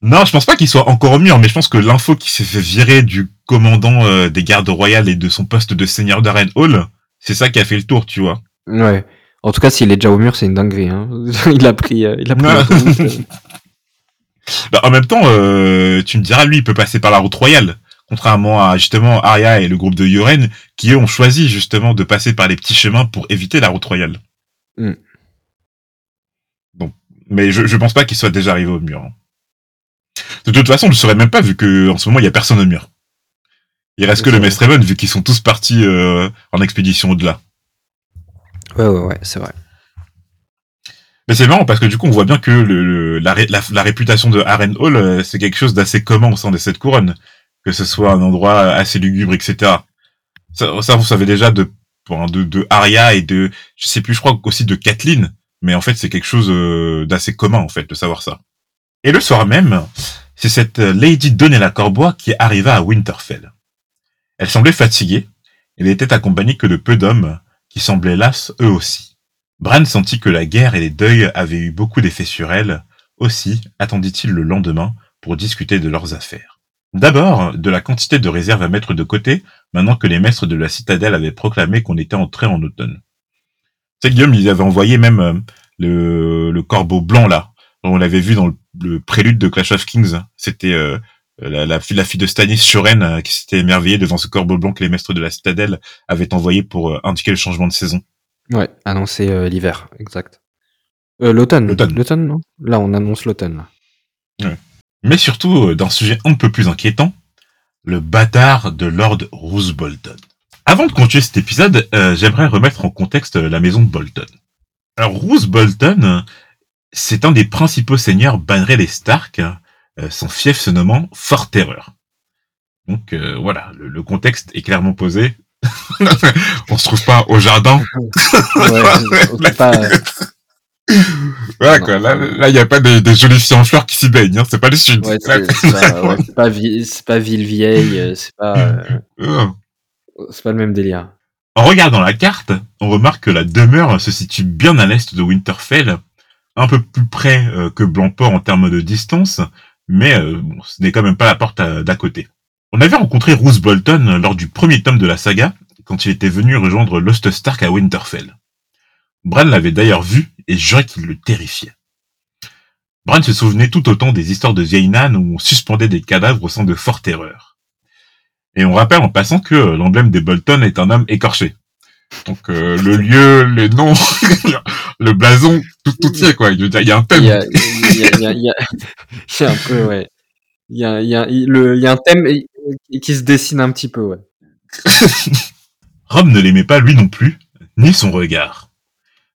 Non, je pense pas qu'il soit encore au mur, mais je pense que l'info qui s'est fait virer du commandant des gardes royales et de son poste de seigneur d'Aren Hall, c'est ça qui a fait le tour, tu vois. Ouais. En tout cas, s'il est déjà au mur, c'est une dinguerie. Hein. il a pris, il a pris. bah, en même temps, tu me diras, lui, il peut passer par la route royale contrairement à justement Arya et le groupe de Yoren, qui eux ont choisi justement de passer par les petits chemins pour éviter la route royale. Mm. Bon, mais je, je pense pas qu'il soit déjà arrivé au mur. Hein. De toute façon, je ne saurais même pas vu que en ce moment il y a personne au mur. Il reste que le Maître Raven vu qu'ils sont tous partis euh, en expédition au-delà. Ouais, ouais, ouais, c'est vrai. Mais c'est marrant parce que du coup, on voit bien que la, réputation de Harren Hall, euh, c'est quelque chose d'assez commun au sein des sept couronnes que ce soit un endroit assez lugubre, etc. Ça, vous savez déjà de, de, de Arya et de, je sais plus, je crois aussi de Kathleen, mais en fait c'est quelque chose euh, d'assez commun en fait de savoir ça. Et le soir même, c'est cette Lady Donella Corbois qui arriva à Winterfell. Elle semblait fatiguée, elle était accompagnée que de peu d'hommes, semblaient las eux aussi. Bran sentit que la guerre et les deuils avaient eu beaucoup d'effet sur elle, aussi attendit-il le lendemain pour discuter de leurs affaires. D'abord, de la quantité de réserves à mettre de côté, maintenant que les maîtres de la citadelle avaient proclamé qu'on était entré en automne. C'est Guillaume, ils avaient envoyé même euh, le, le corbeau blanc là. On l'avait vu dans le, prélude de Clash of Kings. C'était euh, la, la, fille, la fille de Stannis, Shoren, qui s'était émerveillée devant ce corbeau blanc que les maîtres de la citadelle avaient envoyé pour indiquer le changement de saison. Ouais, annoncer l'hiver, exact. l'automne. L'automne. L'automne, non? Là, on annonce l'automne. Ouais. Mais surtout, d'un sujet un peu plus inquiétant, le bâtard de Lord Roose Bolton. Avant de continuer cet épisode, euh, j'aimerais remettre en contexte la maison de Bolton. Alors, Roose Bolton, c'est un des principaux seigneurs bannerés des Stark, euh, son fief se nommant Fort Terreur. Donc euh, voilà, le, contexte est clairement posé. on se trouve pas au jardin. ouais, pas, voilà quoi, là il n'y a pas des, jolies filles en fleurs qui s'y baignent, hein. c'est pas le sud. Ouais, c'est pas, pas, pas, ville vieille, c'est pas. C'est pas le même délire. En regardant la carte, on remarque que la demeure se situe bien à l'est de Winterfell, un peu plus près euh, que Blancport en termes de distance, mais euh, ce n'est quand même pas la porte d'à côté. On avait rencontré Roose Bolton lors du premier tome de la saga, quand il était venu rejoindre Lost Stark à Winterfell. Bran l'avait d'ailleurs vu et jurait qu'il le terrifiait. Bran se souvenait tout autant des histoires de vieilles nan où on suspendait des cadavres au sein de fortes terreurs. Et on rappelle en passant que l'emblème des Bolton est un homme écorché. Donc euh, le lieu, les noms, le blason, tout, tout y est quoi. Il y a un thème. Il y a, il y a, il y a, un peu ouais. Il y a, il y a, le, il y a un thème qui se dessine un petit peu ouais. Rob ne l'aimait pas lui non plus, ni son regard.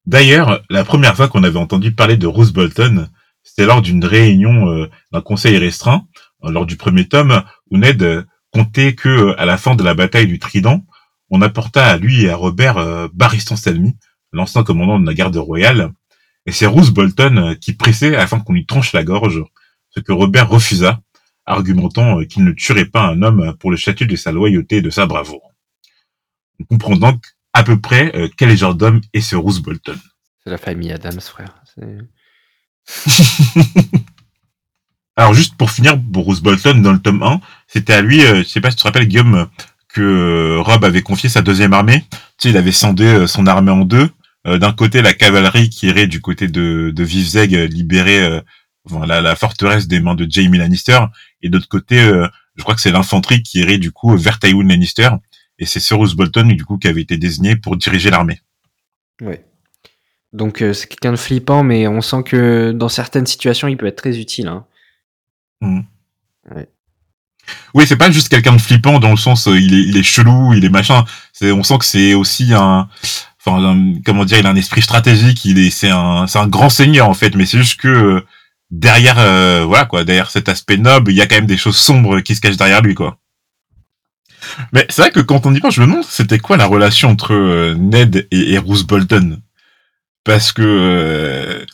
D'ailleurs, la première fois qu'on avait entendu parler de Rose Bolton, c'était lors d'une réunion euh, d'un conseil restreint, lors du premier tome, où Ned Comptez que euh, à la fin de la bataille du Trident, on apporta à lui et à Robert euh, Barristan Selmy, l'ancien commandant de la garde royale, et c'est Roose Bolton euh, qui pressait afin qu'on lui tranche la gorge, ce que Robert refusa, argumentant qu'il ne tuerait pas un homme pour le statut de sa loyauté et de sa bravoure. On comprend donc à peu près quel genre d'homme est ce Roose Bolton. C'est la famille Adams, frère. Alors juste pour finir, Bruce Bolton dans le tome 1, c'était à lui, euh, je sais pas si tu te rappelles Guillaume, que euh, Rob avait confié sa deuxième armée. Tu sais, il avait scindé euh, son armée en deux. D'un côté, la cavalerie qui irait du côté de, de Vivzeg libérer la, la, forteresse des mains de Jaime Lannister, et d'autre côté, je crois que c'est l'infanterie qui irait du coup vers Tywin Lannister, et c'est Bruce Bolton du coup qui avait été désigné pour diriger l'armée. Oui. Donc c'est quelqu'un de flippant, mais on sent que dans certaines situations, il peut être très utile. Hein. Mm. Oui, c'est pas juste quelqu'un de flippant dans le sens euh, il est il est chelou, il est machin. C'est on sent que c'est aussi un enfin comment dire, il a un esprit stratégique, il est c'est un c'est un grand seigneur en fait, mais c'est juste que euh, derrière euh, voilà quoi, derrière cet aspect noble, il y a quand même des choses sombres qui se cachent derrière lui quoi. Mais c'est vrai que quand on y pense, je me demande c'était quoi la relation entre Ned et, et Bolton? Parce que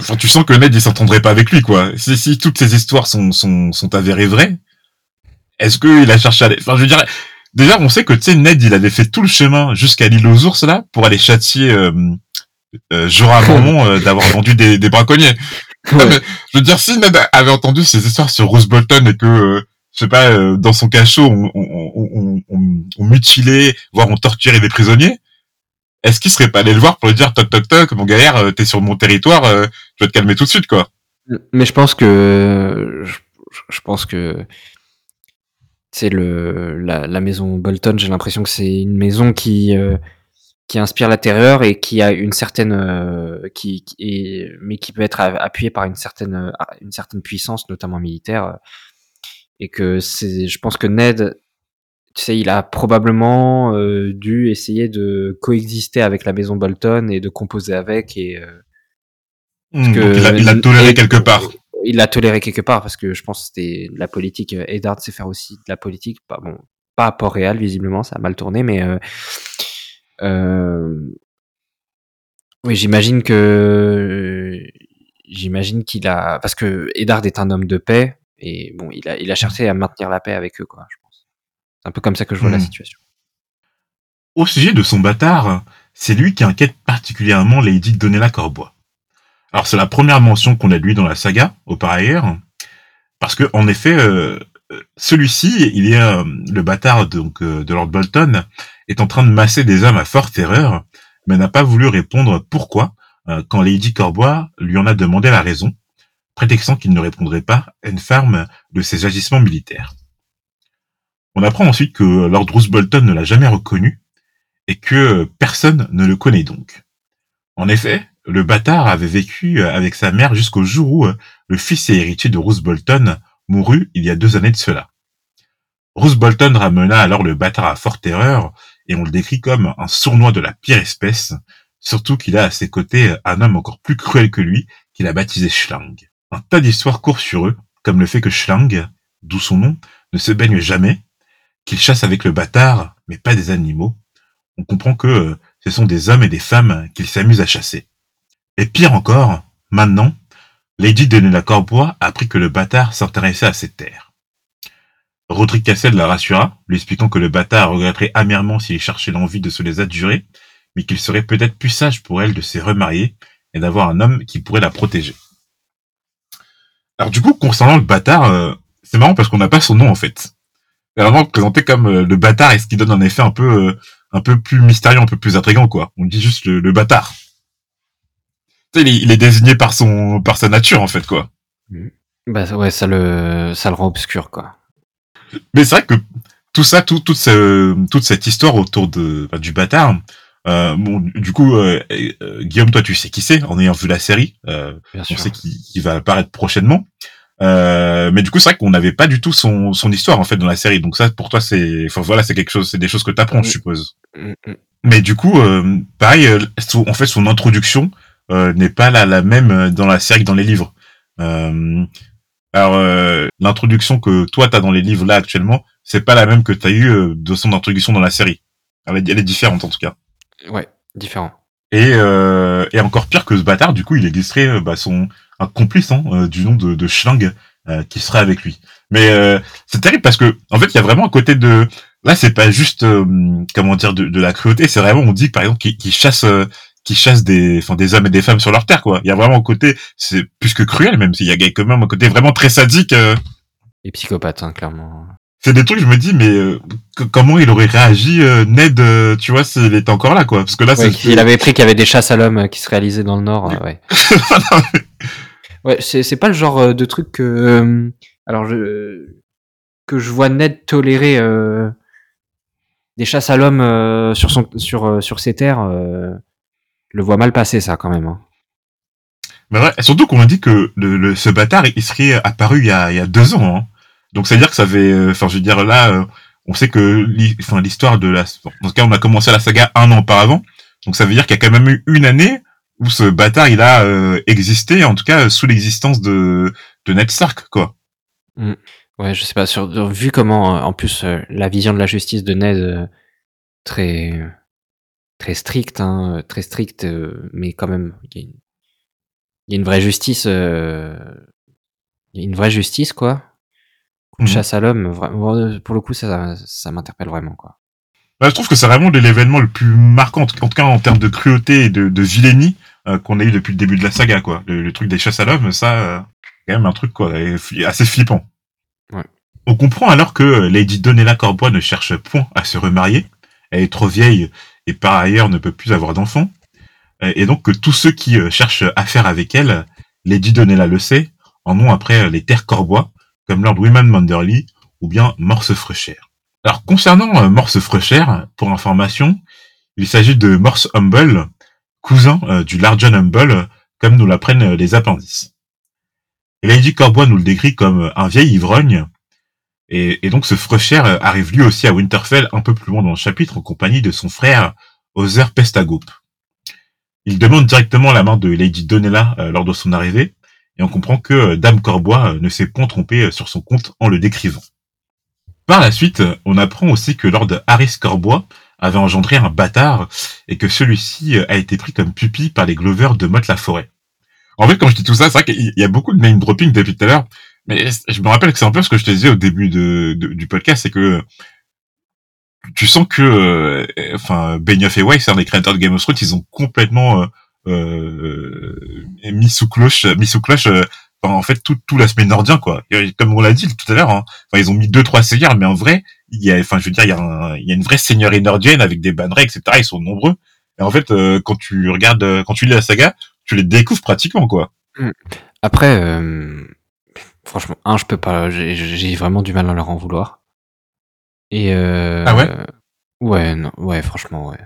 Enfin, tu sens que Ned il s'entendrait pas avec lui, quoi. Si, si toutes ces histoires sont, sont, sont avérées vraies, est-ce qu'il a cherché à. Enfin, je veux dire, déjà, on sait que, tu sais, Ned, il avait fait tout le chemin jusqu'à l'île aux ours, là, pour aller châtier euh, euh, Jorah Mormont euh, d'avoir vendu des, des braconniers. je veux dire, si Ned avait entendu ces histoires sur Rose Bolton et que, euh, je sais pas, euh, dans son cachot, on, on, on, on, mutilait, voire on torturait des prisonniers, est-ce qu'il serait pas allé le voir pour lui dire toc toc toc mon galère euh, t'es sur mon territoire euh, je vais te calmer tout de suite quoi. Mais je pense que je, pense que c'est le la, maison Bolton. J'ai l'impression que c'est une maison qui euh, qui inspire la terreur et qui a une certaine qui, mais qui peut être appuyée par une certaine une certaine puissance notamment militaire. Et que c'est je pense que Ned tu sais, il a probablement euh, dû essayer de coexister avec la maison Bolton et de composer avec et euh, hmm, il l'a toléré quelque part. Il l'a toléré quelque part parce que je pense que c'était la politique. Eddard sait faire aussi de la politique, pas bon, pas à Port-Réal visiblement, ça a mal tourné, mais euh, euh oui, j'imagine que j'imagine qu'il a parce que Eddard est un homme de paix et bon, il a il a cherché à maintenir la paix avec eux quoi. C'est un peu comme ça que je vois la hmm. situation. Au sujet de son bâtard, c'est lui qui inquiète particulièrement Lady Donella Corbois. Alors c'est la première mention qu'on a de lui dans la saga, au par ailleurs, parce que en effet, euh, celui-ci, il est euh, le bâtard donc euh, de Lord Bolton, est en train de masser des hommes à forte terreur, mais n'a pas voulu répondre pourquoi quand Lady Corbois lui en a demandé la raison, prétextant qu'il ne répondrait pas à une de ses agissements militaires. On apprend ensuite que Lord Bruce Bolton ne l'a jamais reconnu et que personne ne le connaît donc. En effet, le bâtard avait vécu avec sa mère jusqu'au jour où le fils et héritier de Bruce Bolton mourut il y a deux années de cela. Bruce Bolton ramena alors le bâtard à forte terreur et on le décrit comme un sournois de la pire espèce, surtout qu'il a à ses côtés un homme encore plus cruel que lui qu'il a baptisé Schlang. Un tas d'histoires courent sur eux, comme le fait que Schlang, d'où son nom, ne se baigne jamais, qu'il chasse avec le bâtard, mais pas des animaux. On comprend que euh, ce sont des hommes et des femmes qu'il s'amuse à chasser. Et pire encore, maintenant, Lady Denela Corbois a appris que le bâtard s'intéressait à ses terres. Roderick Cassel la rassura, lui expliquant que le bâtard regretterait amèrement s'il cherchait l'envie de se les adjurer, mais qu'il serait peut-être plus sage pour elle de se remarier et d'avoir un homme qui pourrait la protéger. Alors du coup, concernant le bâtard, euh, c'est marrant parce qu'on n'a pas son nom en fait. C'est vraiment présenté comme euh, le bâtard et ce qui donne un effet un peu euh, un peu plus mystérieux, un peu plus intrigant quoi. On dit juste le, bâtard. Il, est, il est, désigné par son par sa nature en fait quoi. Bah ouais, ça le ça le rend obscur quoi. Mais c'est vrai que tout ça, tout, toute, toute cette histoire autour de du bâtard, euh, bon, du coup, euh, euh, Guillaume, toi, tu sais qui c'est en ayant vu la série. Euh, on sait qu'il va apparaître prochainement. mais du coup, c'est vrai qu'on n'avait pas du tout son, son histoire en fait dans la série. Donc ça, pour toi, c'est, enfin voilà, c'est quelque chose, c'est des choses que t'apprends, je mm. suppose. Mm, mm. Mais du coup, pareil, en fait, son introduction n'est pas la, la même dans la série que dans les livres. alors, l'introduction que toi t'as dans les livres là actuellement, c'est pas la même que t'as eu de son introduction dans la série. Elle est, elle est différente en tout cas. Ouais, différent. Et, euh, et encore pire que ce bâtard, du coup, il existerait euh, bah, son un complice hein, euh, du nom de, de Schlang euh, qui serait avec lui. Mais euh, c'est terrible parce que en fait, il y a vraiment un côté de là, c'est pas juste comment dire de, de la cruauté, c'est vraiment on dit par exemple qu'il chasse qui chasse des, enfin, des hommes et des femmes sur leur terre, quoi. Il y a vraiment un côté, c'est plus que cruel, même s'il y a quand même un côté vraiment très sadique. Et psychopathe, hein, clairement c'est des trucs je me dis mais euh, comment il aurait réagi euh, Ned euh, tu vois s'il était encore là quoi parce que là ouais, il avait pris qu'il y avait des chasses à l'homme qui se réalisaient dans le nord ouais ouais c'est c'est pas le genre de truc que alors je que je vois Ned tolérer des chasses à l'homme sur son sur sur ses terres le vois mal passer ça quand même hein. mais ouais, surtout qu'on a dit que le, ce bâtard il serait apparu il y a il y a deux ans hein. Donc ça veut dire que ça fait, euh, enfin je veux dire là, euh, on sait que l'histoire de la, en tout cas on a commencé la saga un an auparavant, donc ça veut dire qu'il y a quand même eu une année où ce bâtard il a euh, existé, en tout cas sous l'existence de de Ned Stark quoi. Mm. Ouais, je sais pas sur vu comment en plus la vision de la justice de Ned très très stricte, hein, très stricte, mais quand même il y, a une vraie justice, il y a une vraie justice quoi Mmh. chasse à l'homme, pour le coup, ça, ça m'interpelle vraiment, quoi. Bah, je trouve que c'est vraiment l'événement le plus marquant, en tout cas en termes de cruauté et de, de vilainie euh, qu'on a eu depuis le début de la saga, quoi. Le, truc des chasses à l'homme, ça, euh, quand même un truc quoi, assez flippant. Ouais. On comprend alors que Lady Donella Corbois ne cherche point à se remarier. Elle est trop vieille et par ailleurs ne peut plus avoir d'enfants. Et donc que tous ceux qui euh, cherchent affaire avec elle, Lady Donella le sait, en ont après les terres Corbois, comme Lord Wyman Manderly ou bien Morse Frecher. Alors concernant euh, Morse Frecher, pour information, il s'agit de Morse Humble, cousin euh, du Largen Humble, comme nous l'apprennent euh, les appendices. Lady Corbois nous le décrit comme un vieil ivrogne, et, donc ce Frecher arrive lui aussi à Winterfell un peu plus loin dans le chapitre en compagnie de son frère Other Pestagoup. Il demande directement la main de Lady Donella lors de son arrivée, et on comprend que euh, Dame Corbois euh, ne s'est point trompé euh, sur son compte en le décrivant. Par la suite, on apprend aussi que Lord Harris Corbois avait engendré un bâtard et que celui-ci a été pris comme pupille par les Glovers de Motte la Forêt. En fait, quand je dis tout ça, c'est vrai qu'il y a beaucoup de name dropping depuis tout à l'heure, mais je me rappelle que c'est un peu ce que je te disais au début de, du podcast, c'est que tu sens que, enfin, Benioff et Weiss, hein, les créateurs de Game of Thrones, ils ont complètement euh, mis sous cloche, mis sous cloche euh, en fait tout, tout l'aspect nordien quoi comme on l'a dit tout à l'heure hein, ils ont mis deux trois seigneurs mais en vrai il y a enfin je veux dire il y a il y a une vraie seigneurie nordienne avec des bannerets etc ils sont nombreux et en fait euh, quand tu regardes quand tu lis la saga tu les découvres pratiquement quoi. Après, euh, franchement, un, je peux pas. J'ai vraiment du mal à leur en vouloir. Et euh, ah ouais? Ouais, non, ouais, franchement, ouais.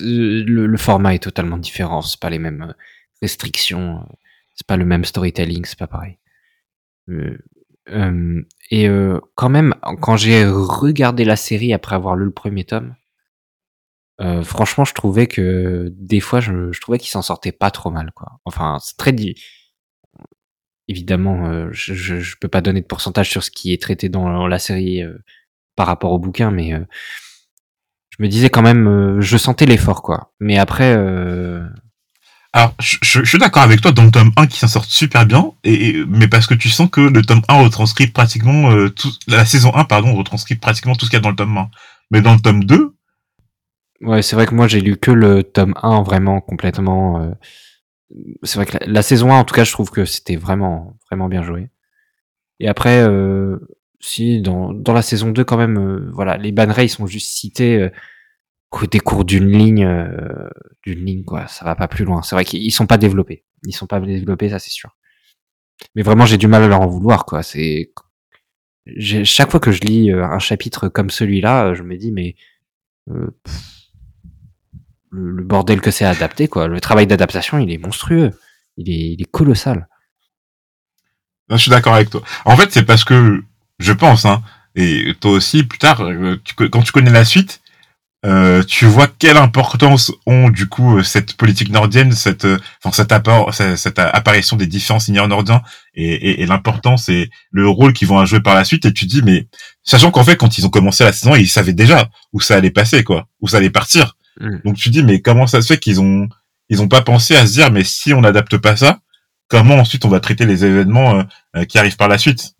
Le, le, format est totalement différent. C'est pas les mêmes restrictions. C'est pas le même storytelling. C'est pas pareil. Euh, euh, et euh, quand même, quand j'ai regardé la série après avoir lu le premier tome, euh, franchement, je trouvais que des fois, je, je trouvais qu'il s'en sortait pas trop mal, quoi. Enfin, c'est très dit. Évidemment, euh, je, je, peux pas donner de pourcentage sur ce qui est traité dans la série euh, par rapport au bouquin, mais je me disais quand même, je sentais l'effort, quoi. Mais après, alors, je, je, suis d'accord avec toi dans le tome 1 qui s'en sort super bien, et, mais parce que tu sens que le tome 1 retranscrit pratiquement euh, tout, la saison 1, pardon, retranscrit pratiquement tout ce qu'il y a dans le tome 1. Mais dans le tome 2. Ouais, c'est vrai que moi j'ai lu que le tome 1 vraiment complètement. Euh... C'est vrai que la, saison 1, en tout cas, je trouve que c'était vraiment, vraiment bien joué. Et après, euh, si, dans, dans la saison 2, quand même, euh, voilà, les bannerais sont juste cités euh, côté cours d'une ligne, euh, d'une ligne quoi, ça va pas plus loin. C'est vrai qu'ils sont pas développés, ils sont pas développés, ça c'est sûr. Mais vraiment, j'ai du mal à leur en vouloir quoi. C'est chaque fois que je lis euh, un chapitre comme celui-là, je me dis mais euh, le, bordel que c'est adapté quoi. Le travail d'adaptation, il est monstrueux, il est, il est colossal. je suis d'accord avec toi. En fait, c'est parce que je pense, hein, et toi aussi, plus tard, quand tu connais la suite, euh, tu vois quelle importance ont du coup euh, cette politique nordienne, cette, euh, enfin cette, apport, cette, apparition des différents seigneurs nordiens et, et, et l'importance et le rôle qu'ils vont jouer par la suite. Et tu dis, mais sachant qu'en fait, quand ils ont commencé la saison, ils savaient déjà où ça allait passer, quoi, où ça allait partir. Mm. Donc tu dis, mais comment ça se fait qu'ils ont, ils ont pas pensé à se dire, mais si on n'adapte pas ça, comment ensuite on va traiter les événements qui arrivent par la suite?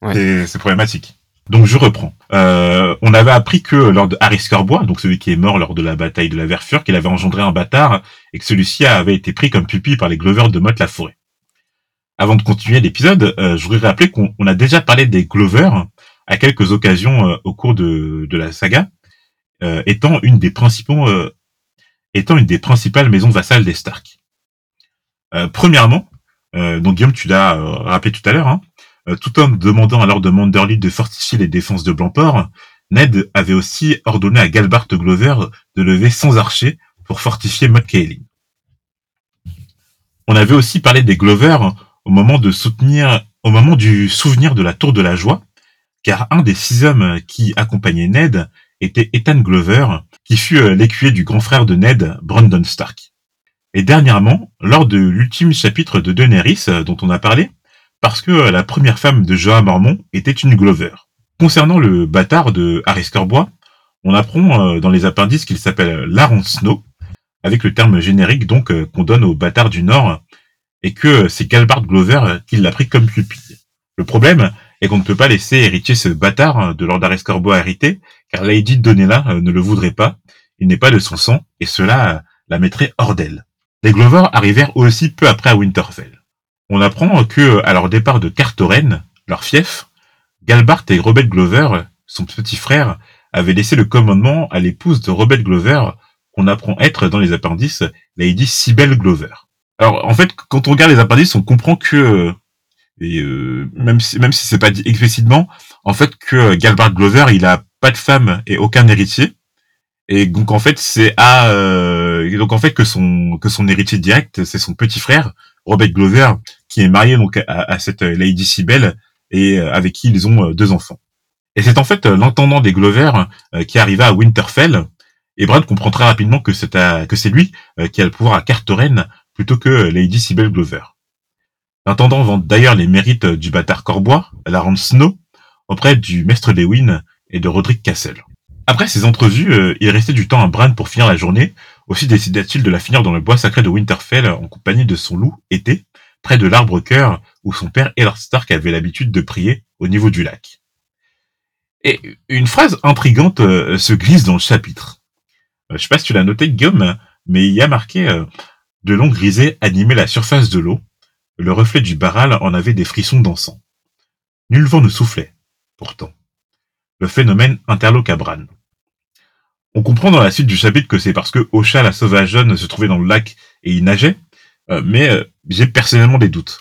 Ouais. C'est problématique. Donc je reprends. Euh, on avait appris que lors de Harris Corbois, donc celui qui est mort lors de la bataille de la Verfure, qu'il avait engendré un bâtard et que celui-ci avait été pris comme pupille par les Glovers de Motte la Forêt. Avant de continuer l'épisode, euh, je voudrais rappeler qu'on a déjà parlé des Glovers à quelques occasions euh, au cours de, de la saga, euh, étant une des euh, étant une des principales maisons vassales des Stark. premièrement, donc Guillaume, tu l'as rappelé tout à l'heure, hein, euh, tout en demandant à Lord Manderly de fortifier les défenses de Blancport, Ned avait aussi ordonné à Galbart Glover de lever 100 archers pour fortifier Mud On avait aussi parlé des Glover au moment de soutenir, au moment du souvenir de la Tour de la Joie, car un des six hommes qui accompagnaient Ned était Ethan Glover, qui fut euh, l'écuyer du grand frère de Ned, Brandon Stark. Et dernièrement, lors de l'ultime chapitre de Daenerys euh, dont on a parlé, parce que euh, la première femme de Jorah Mormont était une Glover. Concernant le bâtard de Harris Corbois, on apprend dans les appendices qu'il s'appelle Laron Snow, avec le terme générique donc qu'on donne au bâtard du Nord, et que c'est Galbard Glover qui l'a pris comme pupille. Le problème est qu'on ne peut pas laisser hériter ce bâtard de Lord Harris Corbois hérité, car Lady Donella ne le voudrait pas, il n'est pas de son sang, et cela la mettrait hors d'elle. Les Glover arrivèrent aussi peu après à Winterfell on apprend que, à leur départ de Cartoren, leur fief, Galbart et Robert Glover, son petit frère, avaient laissé le commandement à l'épouse de Robert Glover, qu'on apprend être dans les appendices Lady Sibel Glover. Alors en fait, quand on regarde les appendices, on comprend que euh, même si même si c'est pas dit explicitement, en fait que Galbart Glover, il a pas de femme et aucun héritier. Et donc en fait, c'est à euh, donc en fait que son que son héritier direct, c'est son petit frère Robert Glover, qui est marié donc à, cette Lady Sibel et euh, avec qui ils ont euh, deux enfants. Et c'est en fait l'intendant des Glover qui arriva à Winterfell. Et Brad comprend très rapidement que c'est que c'est lui qui a le pouvoir à Carteren plutôt que Lady Sibel Glover. L'intendant vend d'ailleurs les mérites du bâtard Corbois, la Snow, auprès du maître Lewin et de Roderick Castle. Après ces entrevues, il restait du temps à Bran pour finir la journée, aussi décida-t-il de la finir dans le bois sacré de Winterfell en compagnie de son loup, été, près de l'arbre cœur où son père Eddard Stark avait l'habitude de prier au niveau du lac. Et une phrase intrigante euh, se glisse dans le chapitre. Euh, je sais pas si tu l'as noté, Guillaume, mais il y a marqué euh, de longs grisets animaient la surface de l'eau. Le reflet du baral en avait des frissons dansants. Nul vent ne soufflait, pourtant. Le phénomène Bran. On comprend dans la suite du chapitre que c'est parce que Osha la sauvage jeune se trouvait dans le lac et y nageait, mais j'ai personnellement des doutes.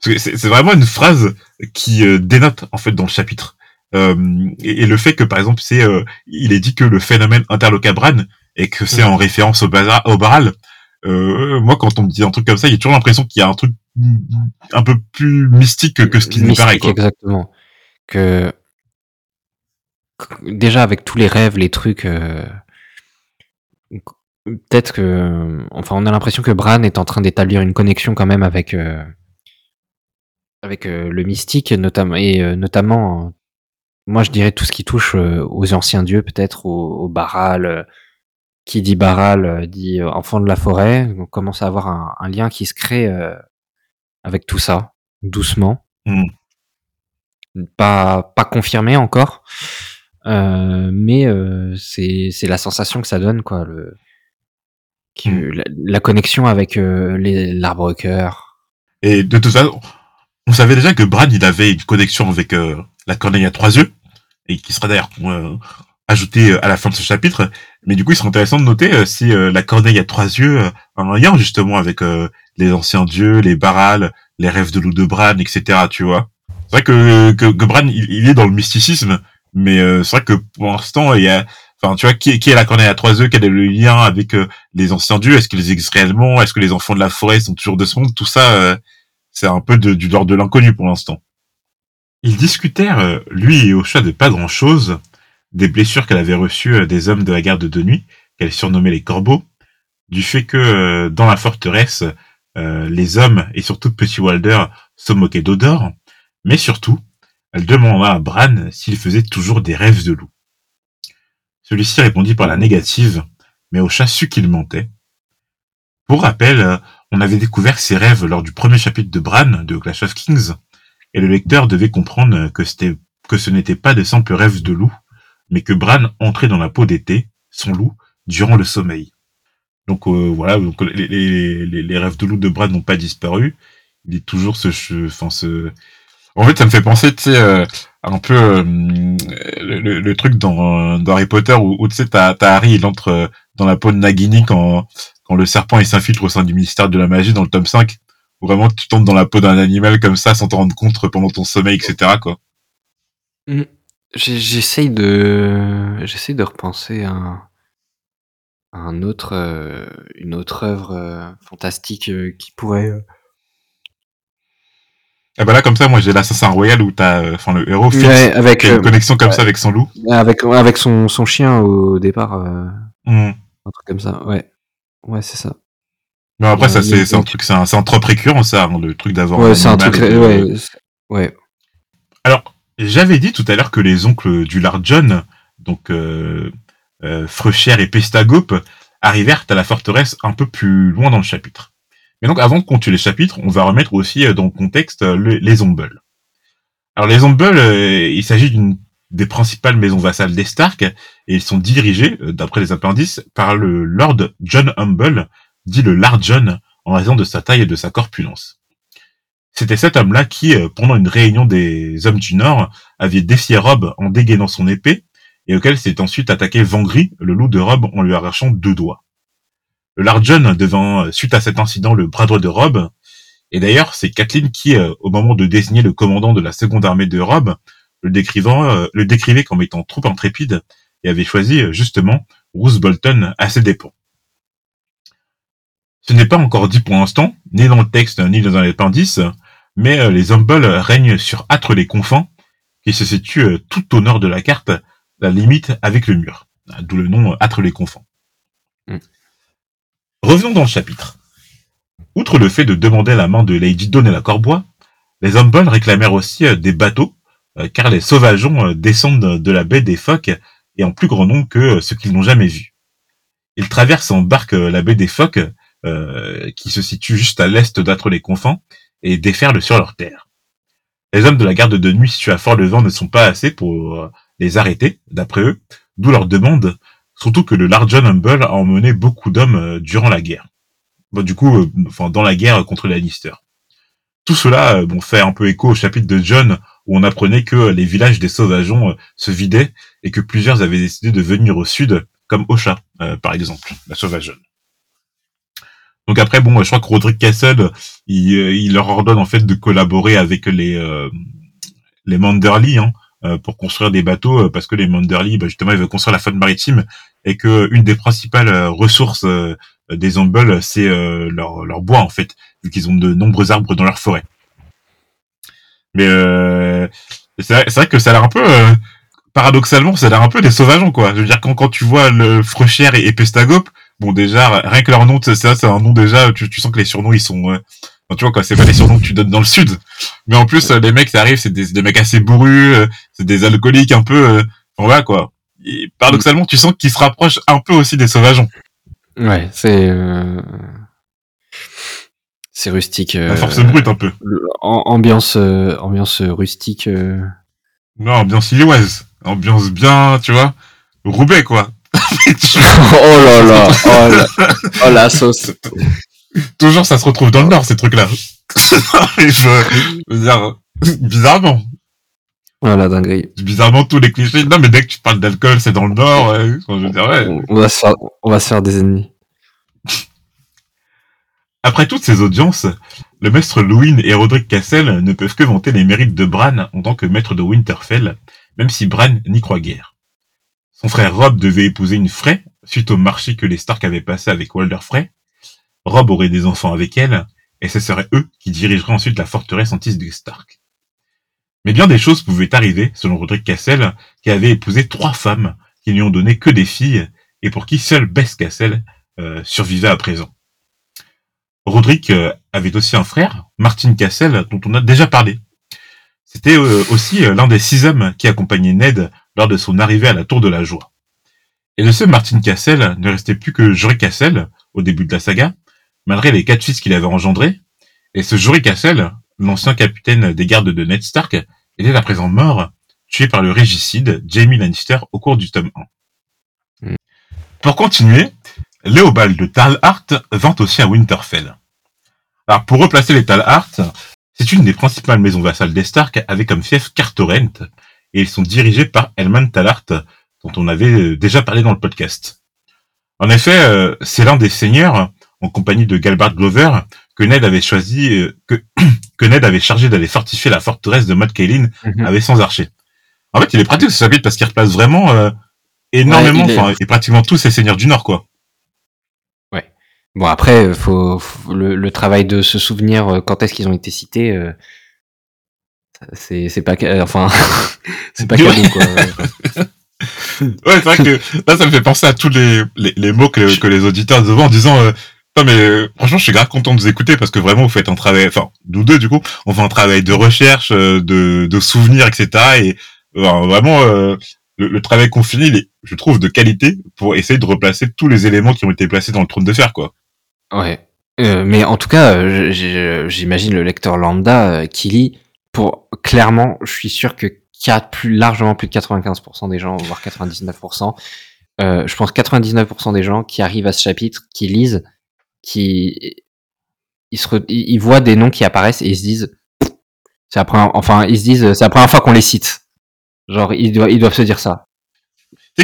C'est vraiment une phrase qui dénote en fait dans le chapitre. Et, le fait que par exemple c'est il est dit que le phénomène interlocabran et que c'est en référence au, bazar, au baral. moi, quand on me dit un truc comme ça, il y a toujours l'impression qu'il y a un truc un peu plus mystique que, ce qui nous paraît. Quoi. Exactement. Que déjà avec tous les rêves, les trucs, euh, peut-être que, enfin, on a l'impression que Bran est en train d'établir une connexion quand même avec euh, avec euh, le mystique, notamment et notamment, moi je dirais tout ce qui touche aux anciens dieux, peut-être au, au, Baral. qui dit Baral dit enfant de la forêt. On commence à avoir un, lien qui se crée avec tout ça, doucement. Mmh. Pas, pas confirmé encore, mais euh, c'est c'est la sensation que ça donne quoi le que, hmm. la, connexion avec euh, l'arbre cœur et de toute façon on savait déjà que Brad il avait une connexion avec la corneille à trois yeux et qui sera d'ailleurs ajouté à la fin de ce chapitre mais du coup il serait intéressant de noter si la corneille à trois yeux a un lien justement avec les anciens dieux les barals les rêves de loup de Bran etc tu vois. C'est vrai que, que, que Bran il, est dans le mysticisme mais euh, c'est vrai que pour l'instant, il y a, enfin, tu vois, qui, est la corneille à trois œufs, quel est le lien avec euh, les anciens dieux? Est-ce qu'ils existent réellement? Est-ce que les enfants de la forêt sont toujours de ce monde? Tout ça, euh, c'est un peu de, du l'ordre de l'inconnu pour l'instant. Ils discutèrent, lui et Ocha, de pas grand-chose, des blessures qu'elle avait reçues des hommes de la garde de nuit, qu'elle surnommait les corbeaux, du fait que dans la forteresse, les hommes, et surtout Petit Walder, se moquaient d'Odor, mais surtout demanda à Bran s'il faisait toujours des rêves de loup. Celui-ci répondit par la négative, mais Ocha sut qu'il mentait. Pour rappel, on avait découvert ses rêves lors du premier chapitre de Bran de Clash of Kings, et le lecteur devait comprendre que, que ce n'était pas de simples rêves de loup, mais que Bran entrait dans la peau d'été, son loup, durant le sommeil. Donc euh, voilà, les, rêves de loup de Bran n'ont pas disparu. Il est toujours ce, enfin ce, en fait, ça me fait penser, tu sais, euh, un peu euh, le, truc dans, dans, Harry Potter où, tu sais, t'as Harry, il entre euh, dans la peau de Nagini quand, quand le serpent il s'infiltre au sein du ministère de la magie dans le tome 5, où vraiment tu tombes dans la peau d'un animal comme ça sans te rendre compte pendant ton sommeil, etc. quoi. Mmh. J'essaye de j'essaye de repenser à un, autre une autre œuvre fantastique qui pourrait et ben là, comme ça, moi, j'ai l'Assassin Royal où t'as, euh, enfin, le héros fixe, avec, qui a une euh, connexion comme ça avec son loup. Avec, avec son, son chien au départ. Euh, mmh. Un truc comme ça, ouais. Ouais, c'est ça. Mais après, ça, c'est un truc, c'est un, un trop récurrent, ça, hein, le truc d'avoir. Ouais, c'est un truc, ouais, ouais. Alors, j'avais dit tout à l'heure que les oncles du Lard John, donc, euh, euh, et Pestagope, arrivèrent à la forteresse un peu plus loin dans le chapitre. Mais donc, avant de continuer les chapitres, on va remettre aussi euh, dans le contexte euh, les Umbles. Alors, les Umbles, euh, il s'agit d'une des principales maisons vassales des Stark, et ils sont dirigés, d'après les appendices, par le Lord John Humble, dit le Lard John, en raison de sa taille et de sa corpulence. C'était cet homme-là qui, pendant une réunion des hommes du Nord, avait défié Rob en dégainant son épée, et auquel s'est ensuite attaqué Vangry, le loup de Rob, en lui arrachant deux doigts. Le Larjon devant, suite à cet incident, le bras droit de Rob. Et d'ailleurs, c'est Kathleen qui, euh, au moment de désigner le commandant de la seconde armée de Rob, le, euh, décrivait comme étant trop intrépide et avait choisi euh, justement Bruce Bolton à ses dépens. Ce n'est pas encore dit pour l'instant, ni dans le texte ni dans l'appendice, mais les Humble règnent sur Âtre les Confins, qui se situe tout au nord de la carte, la limite avec le mur, d'où le nom Âtre les Confins. Mm. Revenons dans le chapitre. Outre le fait de demander la main de Lady Dawn et la Corbois, les Humble réclamèrent aussi euh, des bateaux, euh, car les sauvageons euh, descendent de la baie des phoques et en plus grand nombre que ce qu'ils n'ont jamais vu. Ils traversent en barque la baie des phoques, qui se situe juste à l'est d'Atre les Confins, et déferlent sur leur terre. Les hommes de la garde de nuit situés à Fort-le-Vent ne sont pas assez pour les arrêter, d'après eux, d'où leur demande Surtout que le Large Humble a emmené beaucoup d'hommes euh, durant la guerre. Bon, du coup, euh, enfin, dans la guerre contre les Lannister. Tout cela euh, bon, fait un peu écho au chapitre de John où on apprenait que les villages des sauvageons se vidaient et que plusieurs avaient décidé de venir au sud, comme Osha, par exemple, la sauvageonne. Donc après, bon, je crois que Roderick Castle, il, euh, leur ordonne en fait de collaborer avec les euh, les Manderly hein, euh, pour construire des bateaux, parce que les Manderly, bah, justement, ils veulent construire la flotte maritime et que une des principales ressources des Humble, c'est leur, leur bois en fait, vu qu'ils ont de nombreux arbres dans leur forêt. Mais c'est vrai, vrai, que ça a l'air un peu paradoxalement, ça a l'air un peu des sauvageons, quoi. Je veux dire, quand, quand tu vois le Frechère et, et Pestagop, bon, déjà, rien que leur nom, ça, c'est un nom déjà, tu, tu sens que les surnoms, ils sont, euh, tu vois, quoi, c'est pas les surnoms que tu donnes dans le sud. Mais en plus, les mecs, ça arrive, c'est des, des mecs assez bourrus, euh, c'est des alcooliques un peu, euh, enfin, voilà, quoi. Et paradoxalement, tu sens qu'ils se rapprochent un peu aussi des sauvageons. Ouais, c'est, euh, c'est rustique. La force brute, un peu. ambiance, ambiance rustique. Non, ambiance illoise ambiance bien, tu vois. Roubaix, quoi. oh là là, oh la, oh la sauce. Toujours, ça se retrouve dans le Nord, ces trucs-là. je, veux dire, bizarrement. Voilà, dinguerie. Bizarrement, tous les clichés. Non, mais dès que tu parles d'alcool, c'est dans le Nord. Ouais. Je veux dire, ouais. On, va se faire, on va se faire des ennemis. Après toutes ces audiences, le maître Louin et Roderick Cassel ne peuvent que vanter les mérites de Bran en tant que maître de Winterfell, même si Bran n'y croit guère. Son frère Rob devait épouser une Frey, suite au marché que les Stark avaient passé avec Walder Frey. Rob aurait des enfants avec elle, et ce seraient eux qui dirigeraient ensuite la forteresse antise des Stark. Mais bien des choses pouvaient arriver, selon Roderick Cassel, qui avait épousé trois femmes, qui lui ont donné que des filles, et pour qui seule Bess Cassel euh, survivait à présent. Roderick euh, avait aussi un frère, Martin Cassel, dont on a déjà parlé, c'était euh, aussi l'un des six hommes qui accompagnaient Ned lors de son arrivée à la Tour de la Joie. Et de ce Martin Cassel ne restait plus que Jory Cassel au début de la saga, malgré les quatre fils qu'il avait engendrés. Et ce Jory Cassel, l'ancien capitaine des gardes de Ned Stark, était à présent mort, tué par le régicide Jamie Lannister au cours du tome 1. Mm. Pour continuer, Léobald de Talhart vint aussi à Winterfell. Alors pour replacer les Talhart, c'est une des principales maisons vassales des Stark avec comme fief Cartorent, et ils sont dirigés par Elman Talart, dont on avait déjà parlé dans le podcast. En effet, euh, c'est l'un des seigneurs, en compagnie de Galbart Glover, que Ned avait choisi, euh, que, que Ned avait chargé d'aller fortifier la forteresse de Mod Kaelin mhm. avec sans archer. En fait, il est pratique ce chapitre parce qu'il replace vraiment énormément, enfin, et pratiquement tous ces seigneurs du Nord, quoi. Bon après, faut, le, travail de se souvenir euh, quand est-ce qu'ils ont été cités. Euh, c'est c'est pas enfin c'est pas cadeau quoi. ouais, c'est vrai que là ça me fait penser à tous les les, mots que, que les auditeurs devant en disant euh, non mais franchement je suis grave content de vous écouter parce que vraiment vous faites un travail enfin nous deux du coup on fait un travail de recherche de de souvenirs etc et vraiment le, travail qu'on finit il est je trouve de qualité pour essayer de replacer tous les éléments qui ont été placés dans le trône de fer quoi. Ouais. Euh, mais en tout cas, euh, j'imagine le lecteur lambda euh, qui lit, pour clairement, je suis sûr que quatre, plus largement plus de 95% des gens, voire 99%, euh, je pense 99% des gens qui arrivent à ce chapitre, qui lisent, qui ils, voient des noms qui apparaissent et ils se disent, c'est après, enfin ils se disent, c'est la première fois qu'on les cite. Genre ils doivent, se dire ça.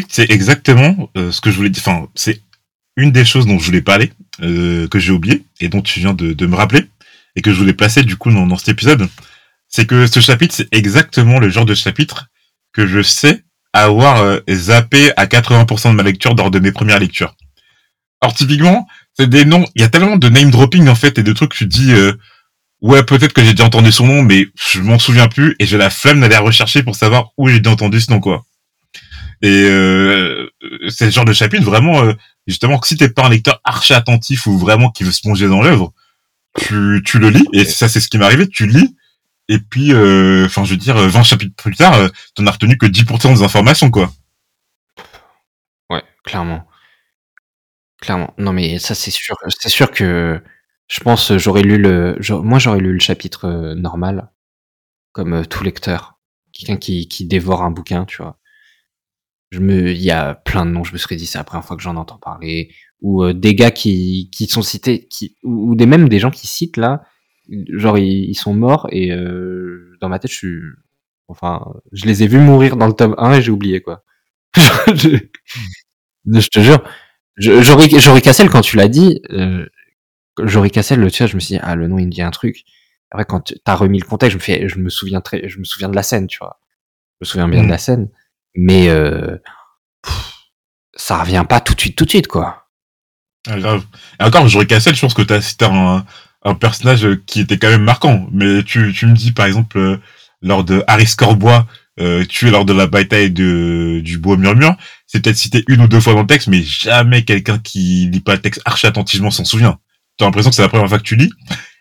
C'est exactement ce que je voulais dire. Enfin, c'est une des choses dont je voulais parler, euh, que j'ai oublié, et dont tu viens de, me rappeler, et que je voulais placer du coup dans, dans cet épisode, c'est que ce chapitre, c'est exactement le genre de chapitre que je sais avoir euh, zappé à 80% de ma lecture lors de mes premières lectures. Alors typiquement, c'est des noms, il y a tellement de name dropping en fait, et de trucs que tu dis, euh, ouais peut-être que j'ai déjà entendu son nom, mais je m'en souviens plus, et j'ai la flemme d'aller rechercher pour savoir où j'ai déjà entendu ce nom quoi. Et euh, c'est le genre de chapitre vraiment, euh, justement, que si t'es pas un lecteur archi attentif ou vraiment qui veut se plonger dans l'œuvre, tu, tu le lis. Et ça, c'est ce qui m'est arrivé. Tu lis. Et puis, euh, enfin, je veux dire, 20 chapitres plus tard, t'en as retenu que 10% des informations, quoi. Ouais, clairement. Clairement. Non, mais ça, c'est sûr. C'est sûr que je pense j'aurais lu le, moi, j'aurais lu le chapitre euh, normal, comme tout lecteur. Quelqu'un qui, qui dévore un bouquin, tu vois je me, il y a plein de noms, je me serais dit c'est la première fois que j'en entends parler, ou euh, des gars qui, qui sont cités, qui, ou, des même des gens qui citent là, genre ils, sont morts et euh, dans ma tête je suis, enfin, je les ai vus mourir dans le tome 1 et j'ai oublié quoi. je, te jure, j'aurais Cassel quand tu l'as dit, euh, Jory Cassel, le tu je me suis dit, ah, le nom, il me dit un truc. Après, quand t'as remis le contexte, je me fais, je me souviens très, je me souviens de la scène, tu vois. Je me souviens bien de Mm. la scène. Mais, euh, pff, ça revient pas tout de suite, tout de suite, quoi. Ah, grave. Et encore, Jory Cassel, je pense que t'as cité un, un personnage qui était quand même marquant. Mais tu, tu me dis, par exemple, euh, lors de Harris Corbois, euh, lors de la bataille de, du Bois Murmure, c'est peut-être cité une ou deux fois dans le texte, mais jamais quelqu'un qui lit pas le texte archi attentivement s'en souvient. T'as l'impression que c'est la première fois que tu lis.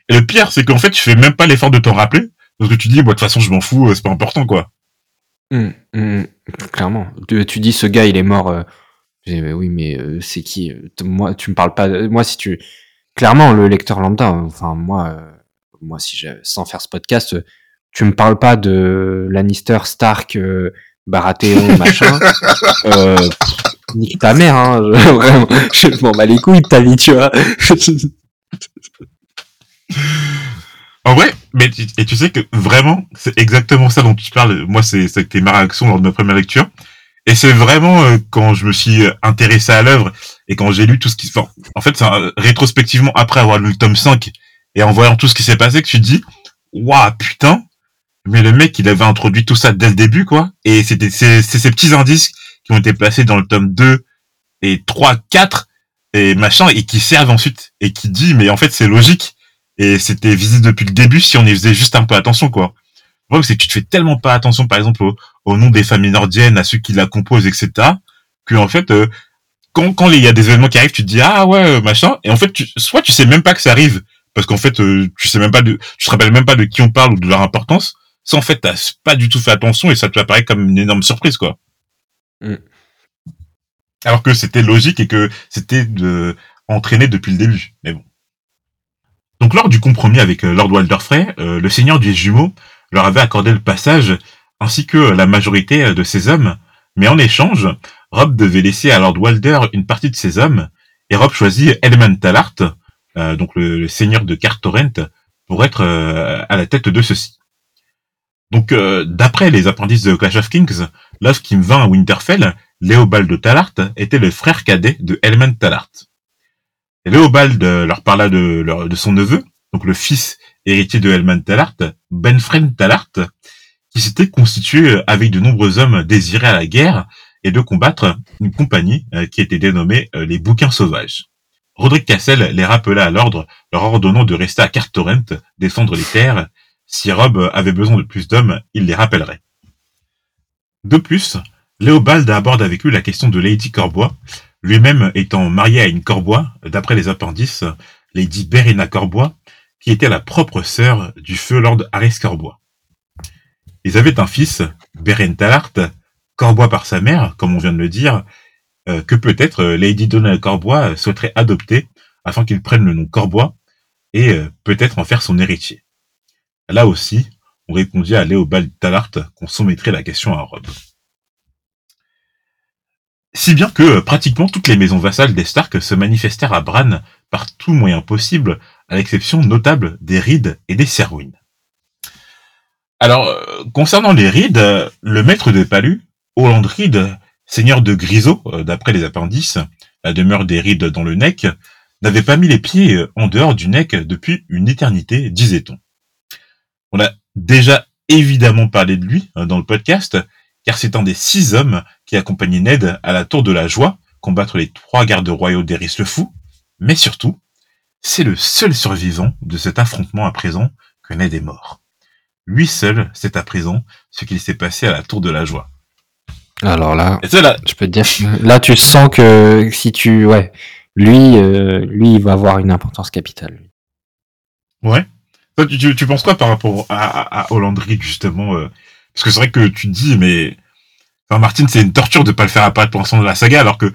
Et le pire, c'est qu'en fait, tu fais même pas l'effort de t'en rappeler, parce que tu dis, moi, de toute façon, je m'en fous, euh, c'est pas important, quoi. Hum, hum, clairement. Tu, tu dis, ce gars, il est mort. euh, j'ai dit, mais oui, mais euh, c'est qui euh, Moi, tu me parles pas. Moi, si tu. Clairement, le lecteur lambda, enfin, moi, euh, moi si j'ai- sans faire ce podcast, euh, tu me parles pas de Lannister, Stark, euh, Baratheon, machin. euh, nique ta mère, hein. je- Vraiment, je m'en bats les couilles de ta vie, tu vois. En vrai, mais tu- et tu sais que vraiment, c'est exactement ça dont tu parles. Moi, c'est c'était ma réaction lors de ma première lecture. Et c'est vraiment euh, quand je me suis euh, intéressé à l'œuvre et quand j'ai lu tout ce qui... Enfin, en fait, c'est rétrospectivement, après avoir lu le tome 5 et en voyant tout ce qui s'est passé, que tu te dis, waouh, putain, mais le mec, il avait introduit tout ça dès le début, quoi. Et c'était c'est ces petits indices qui ont été placés dans le tome 2 et 3, 4 et machin, et qui servent ensuite, et qui dit, mais en fait, c'est logique. Et c'était visible depuis le début si on y faisait juste un peu attention, quoi. Le c'est que tu te fais tellement pas attention, par exemple, au, au nom des familles nordiennes, à ceux qui la composent, etc., que, en fait, euh, quand, quand il y a des événements qui arrivent, tu te dis, ah ouais, euh, machin, et en fait, tu, soit tu sais même pas que ça arrive, parce qu'en fait, euh, tu sais même pas de, tu te rappelles même pas de qui on parle ou de leur importance, soit en fait, t'as pas du tout fait attention et ça te apparaît comme une énorme surprise, quoi. Mm. Alors que c'était logique et que c'était de, entraîné depuis le début. Mais bon. Donc lors du compromis avec euh, Lord Walder Frey, euh, le seigneur des jumeaux leur avait accordé le passage ainsi que la majorité euh, de ses hommes, mais en échange, Rob devait laisser à Lord Walder une partie de ses hommes, et Rob choisit Elman Talart, euh, donc le, le seigneur de Cartorrent, pour être euh, à la tête de ceux-ci. Donc euh, d'après les appendices de Clash of Kings, me vint à Winterfell, Léobald de Talart était le frère cadet de Elman Talart. Léobald leur parla de, son neveu, donc le fils héritier de Elman Talart, Benfren Talart, qui s'était constitué avec de nombreux hommes désirés à la guerre et de combattre une compagnie euh, qui était dénommée euh, les Bouquins Sauvages. Roderick Cassel les rappela à l'ordre, leur ordonnant de rester à Cartorrent, défendre les terres. Si Rob avait besoin de plus d'hommes, il les rappellerait. De plus, Léobald aborde avec lui la question de Lady Corbois, lui-même étant marié à une Corbois, d'après les appendices, Lady Berena Corbois, qui était la propre sœur du feu Lord Harris Corbois. Ils avaient un fils, Beren Talart, Corbois par sa mère, comme on vient de le dire, euh, que peut-être euh, Lady Donna Corbois souhaiterait adopter afin qu'il prenne le nom Corbois et euh, peut-être en faire son héritier. Là aussi, on répondit à Léobald Talart qu'on soumettrait la question à Rob. Si bien que euh, pratiquement toutes les maisons vassales des Stark se manifestèrent à Bran par tout moyen possible, à l'exception notable des Reed et des Serwyn. Alors, euh, concernant les Reed, euh, le maître de Palu, Holland seigneur de Grisot, d'après les appendices, la demeure des Reed dans le Neck, n'avait pas mis les pieds en dehors du Neck depuis une éternité, disait-on. On a déjà évidemment parlé de lui euh, dans le podcast, car c'est un des six hommes qui accompagnait Ned à la Tour de la Joie, combattre les trois gardes royaux d'Eris le Fou, mais surtout, c'est le seul survivant de cet affrontement à présent que Ned est mort. Lui seul sait à présent ce qu'il s'est passé à la Tour de la Joie. Alors là, Et ça, là, je peux te dire, là, tu sens que si tu, ouais, lui, euh, lui, il va avoir une importance capitale. ouais. Toi, tu, tu, tu penses quoi par rapport à, à, à Holland Reed, justement euh, Parce que c'est vrai que tu te dis, mais... Enfin, Martin, c'est une torture de pas le faire apparaître pour l'instant de la saga, alors que...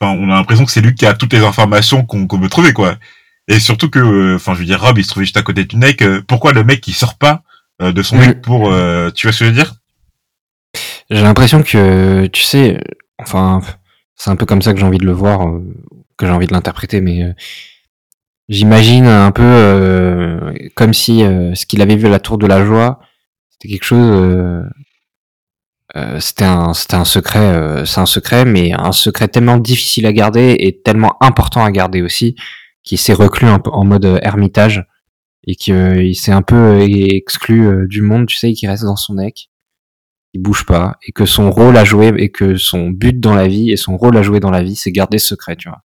Enfin, on a l'impression que c'est lui qui a toutes les informations qu'on veut trouver, quoi. Et surtout que... euh, Enfin, je veux dire, Rob, il se trouvait juste à côté du mec. euh, pourquoi le mec, il sort pas euh, de son Mm. mec pour... tu vois ce que je veux dire? J'ai l'impression que, tu sais, enfin, c'est un peu comme ça que j'ai envie de le voir, que j'ai envie de l'interpréter, mais j'imagine un peu euh, comme si euh, ce qu'il avait vu à la Tour de la Joie, c'était quelque chose, euh, euh, c'était un, un secret, c'est un secret, mais un secret tellement difficile à garder et tellement important à garder aussi, qui s'est reclus en mode ermitage et qu'il s'est un peu exclu du monde, tu sais, qui reste dans son deck, il bouge pas et que son rôle à jouer et que son but dans la vie et son rôle à jouer dans la vie, c'est garder ce secret, tu vois.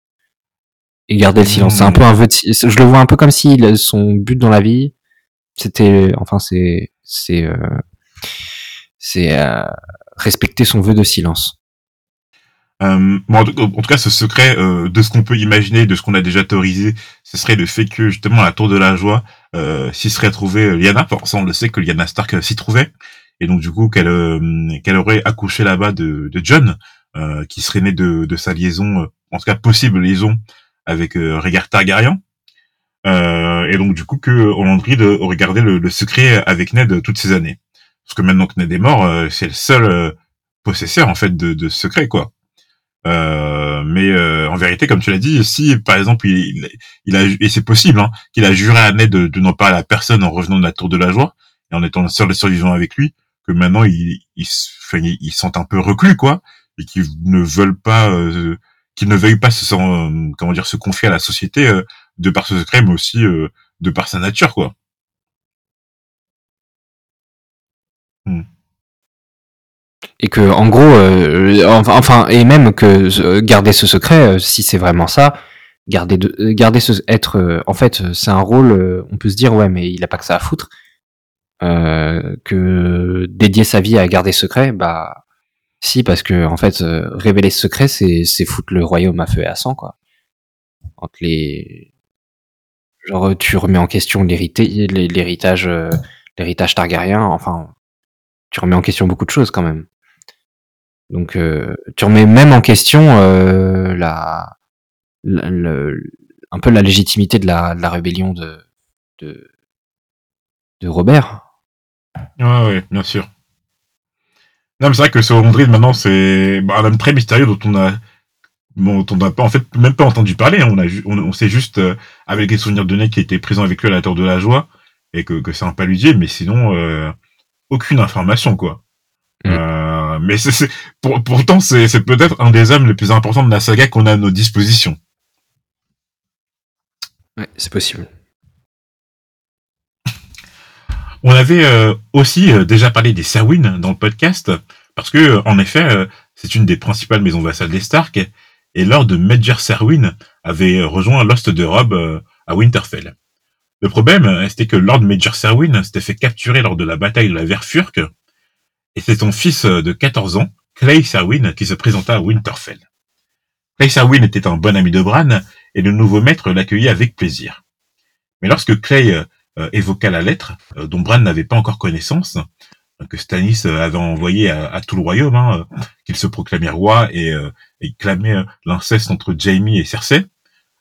Et garder le silence. C'est un peu un vœu de, je le vois un peu comme si son but dans la vie, c'était, enfin, c'est, c'est, c'est respecter son vœu de silence. Euh, en, tout cas, ce secret euh, de ce qu'on peut imaginer, de ce qu'on a déjà théorisé, ce serait le fait que justement la Tour de la Joie euh, s'y serait trouvée euh, Lyanna. Enfin, ça, on le sait que Lyanna Stark s'y trouvait, et donc du coup qu'elle qu'elle aurait accouché là-bas de, de John, qui serait né de, de sa liaison, en tout cas possible liaison avec Rhaegar Targaryen. et donc du coup que Olandrid aurait gardé le, le, secret avec Ned toutes ces années. Parce que maintenant que Ned est mort, c'est le seul possesseur en fait de, de secret quoi. Euh, mais euh, en vérité, comme tu l'as dit, si par exemple il, il a et c'est possible hein, qu'il a juré à Ned de, de n'en parler à personne en revenant de la Tour de la Joie et en étant le seul survivant avec lui, que maintenant ils il, il, il sentent un peu reclus quoi et qu'ils ne veulent pas euh, qu'ils ne veuillent pas se euh, comment dire se confier à la société euh, de par ce secret, mais aussi de par sa nature quoi. Hmm et que en gros euh, enfin et même que euh, garder ce secret euh, si c'est vraiment ça garder de garder ce être en fait c'est un rôle on peut se dire ouais mais il a pas que ça à foutre que dédier sa vie à garder secret bah si parce que en fait révéler ce secret c'est foutre le royaume à feu et à sang quoi entre les genre tu remets en question l'héritage l'héritage Targaryen enfin tu remets en question beaucoup de choses quand même donc euh, tu remets même en question euh, la, un peu la légitimité de la, rébellion de, de, Robert. Ouais, ouais, bien sûr. Non, mais c'est vrai que ce André maintenant c'est bah, un homme très mystérieux dont on a dont on n'a pas en fait même pas entendu parler. Hein. On a on, on sait juste euh, avec les souvenirs de Ned qui était présent avec lui à la Tour de la Joie et que, que c'est un paludier, mais sinon euh, aucune information quoi. Mm. Euh, mais c'est, pour, pourtant, c'est, c'est peut-être un des hommes les plus importants de la saga qu'on a à nos dispositions. Ouais, c'est possible. On avait euh, aussi euh, déjà parlé des Serwyn dans le podcast, parce que en effet, c'est une des principales maisons vassales des Stark, et Lord Major Serwyn avait rejoint Lost de Rob à Winterfell. Le problème, c'était que Lord Major Serwyn s'était fait capturer lors de la bataille de la Verfurque, et c'est son fils euh, de 14 ans, Clay Serwyn, qui se présenta à Winterfell. Clay Serwyn était un bon ami de Bran, et le nouveau maître l'accueillit avec plaisir. Mais lorsque Clay euh, évoqua la lettre, euh, dont Bran n'avait pas encore connaissance, que Stannis avait envoyé à, tout le royaume, hein, qu'il se proclamait roi et, et clamait l'inceste entre Jaime et Cersei,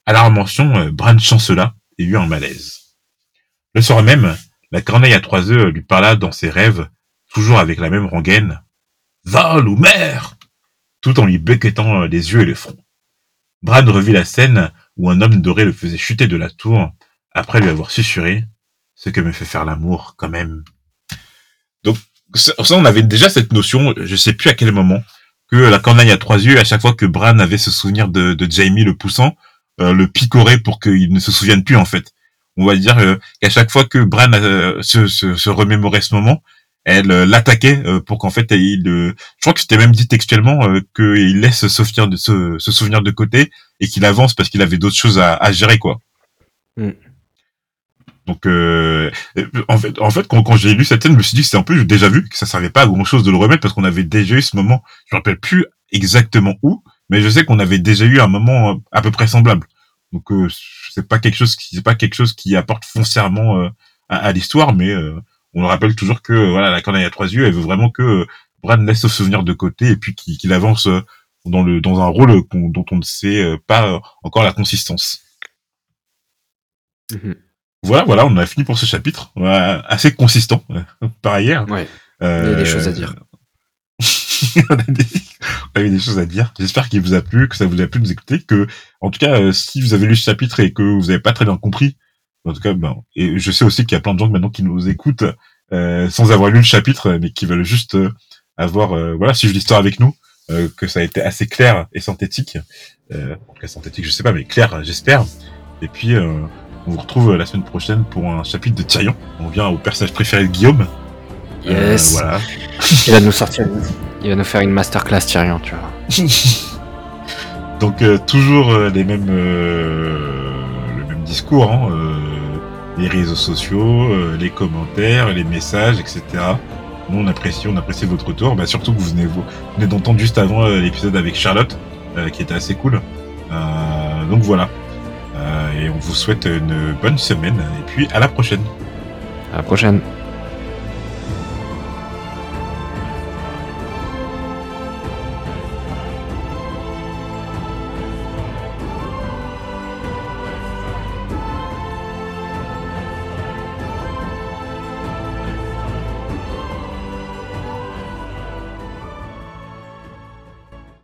à la mention, Bran chancela et eut un malaise. Le soir même, la corneille à trois œufs lui parla dans ses rêves toujours avec la même rengaine, Val ou mère tout en lui becquettant les yeux et le front. Bran revit la scène où un homme doré le faisait chuter de la tour après lui avoir susurré ce que me fait faire l'amour quand même. Donc ça, on avait déjà cette notion, je sais plus à quel moment, que la corneille à trois yeux, à chaque fois que Bran avait ce souvenir de, de Jamie le poussant, euh, le picorait pour qu'il ne se souvienne plus en fait. On va dire euh, qu'à chaque fois que Bran euh, se, se, se, remémorait ce moment, elle euh, l'attaquait euh, pour qu'en fait il je crois que c'était même dit textuellement euh, qu'il laisse se souvenir de se, souvenir de côté et qu'il avance parce qu'il avait d'autres choses à, gérer quoi mm. Donc en fait en fait quand, quand j'ai lu cette scène je me suis dit que c'était un peu déjà vu que ça servait pas à grand chose de le remettre parce qu'on avait déjà eu ce moment je me rappelle plus exactement où mais je sais qu'on avait déjà eu un moment à peu près semblable donc c'est pas quelque chose qui c'est pas quelque chose qui apporte foncièrement à, à l'histoire mais on le rappelle toujours que voilà la corneille à trois yeux, elle veut vraiment que euh, Bran laisse se souvenir de côté et puis qu'il avance euh, dans le dans un rôle dont on ne sait euh, pas encore la consistance. Mhm. Voilà, voilà, on a fini pour ce chapitre. assez consistant, par ailleurs. Ouais. Il y a des choses à dire. on, a des... on avait des choses à dire. J'espère qu'il vous a plu, que ça vous a plu de nous écouter, que, en tout cas, si vous avez lu ce chapitre et que vous n'avez pas très bien compris en tout cas, ben, et je sais aussi qu'il y a plein de gens maintenant qui nous écoutent euh, sans avoir lu le chapitre, mais qui veulent juste euh, avoir, euh, voilà, suivre l'histoire avec nous, que ça a été assez clair et synthétique. en tout cas, synthétique, je sais pas, mais clair, j'espère. Et puis, euh, on vous retrouve la semaine prochaine pour un chapitre de Tyrion. On vient au personnage préféré de Guillaume. Euh, Yes. voilà. Il va nous sortir. Il va nous faire une masterclass Tyrion, tu vois. Donc euh, toujours euh, les mêmes euh, le même discours, hein, euh, les réseaux sociaux, euh, les commentaires, les messages, etc. Nous on apprécie, on apprécie votre retour. Bah, surtout que vous venez vous venez d'entendre juste avant euh, l'épisode avec Charlotte, euh, qui était assez cool. Euh, donc voilà. Euh, et on vous souhaite une bonne semaine et puis à la prochaine. À la prochaine.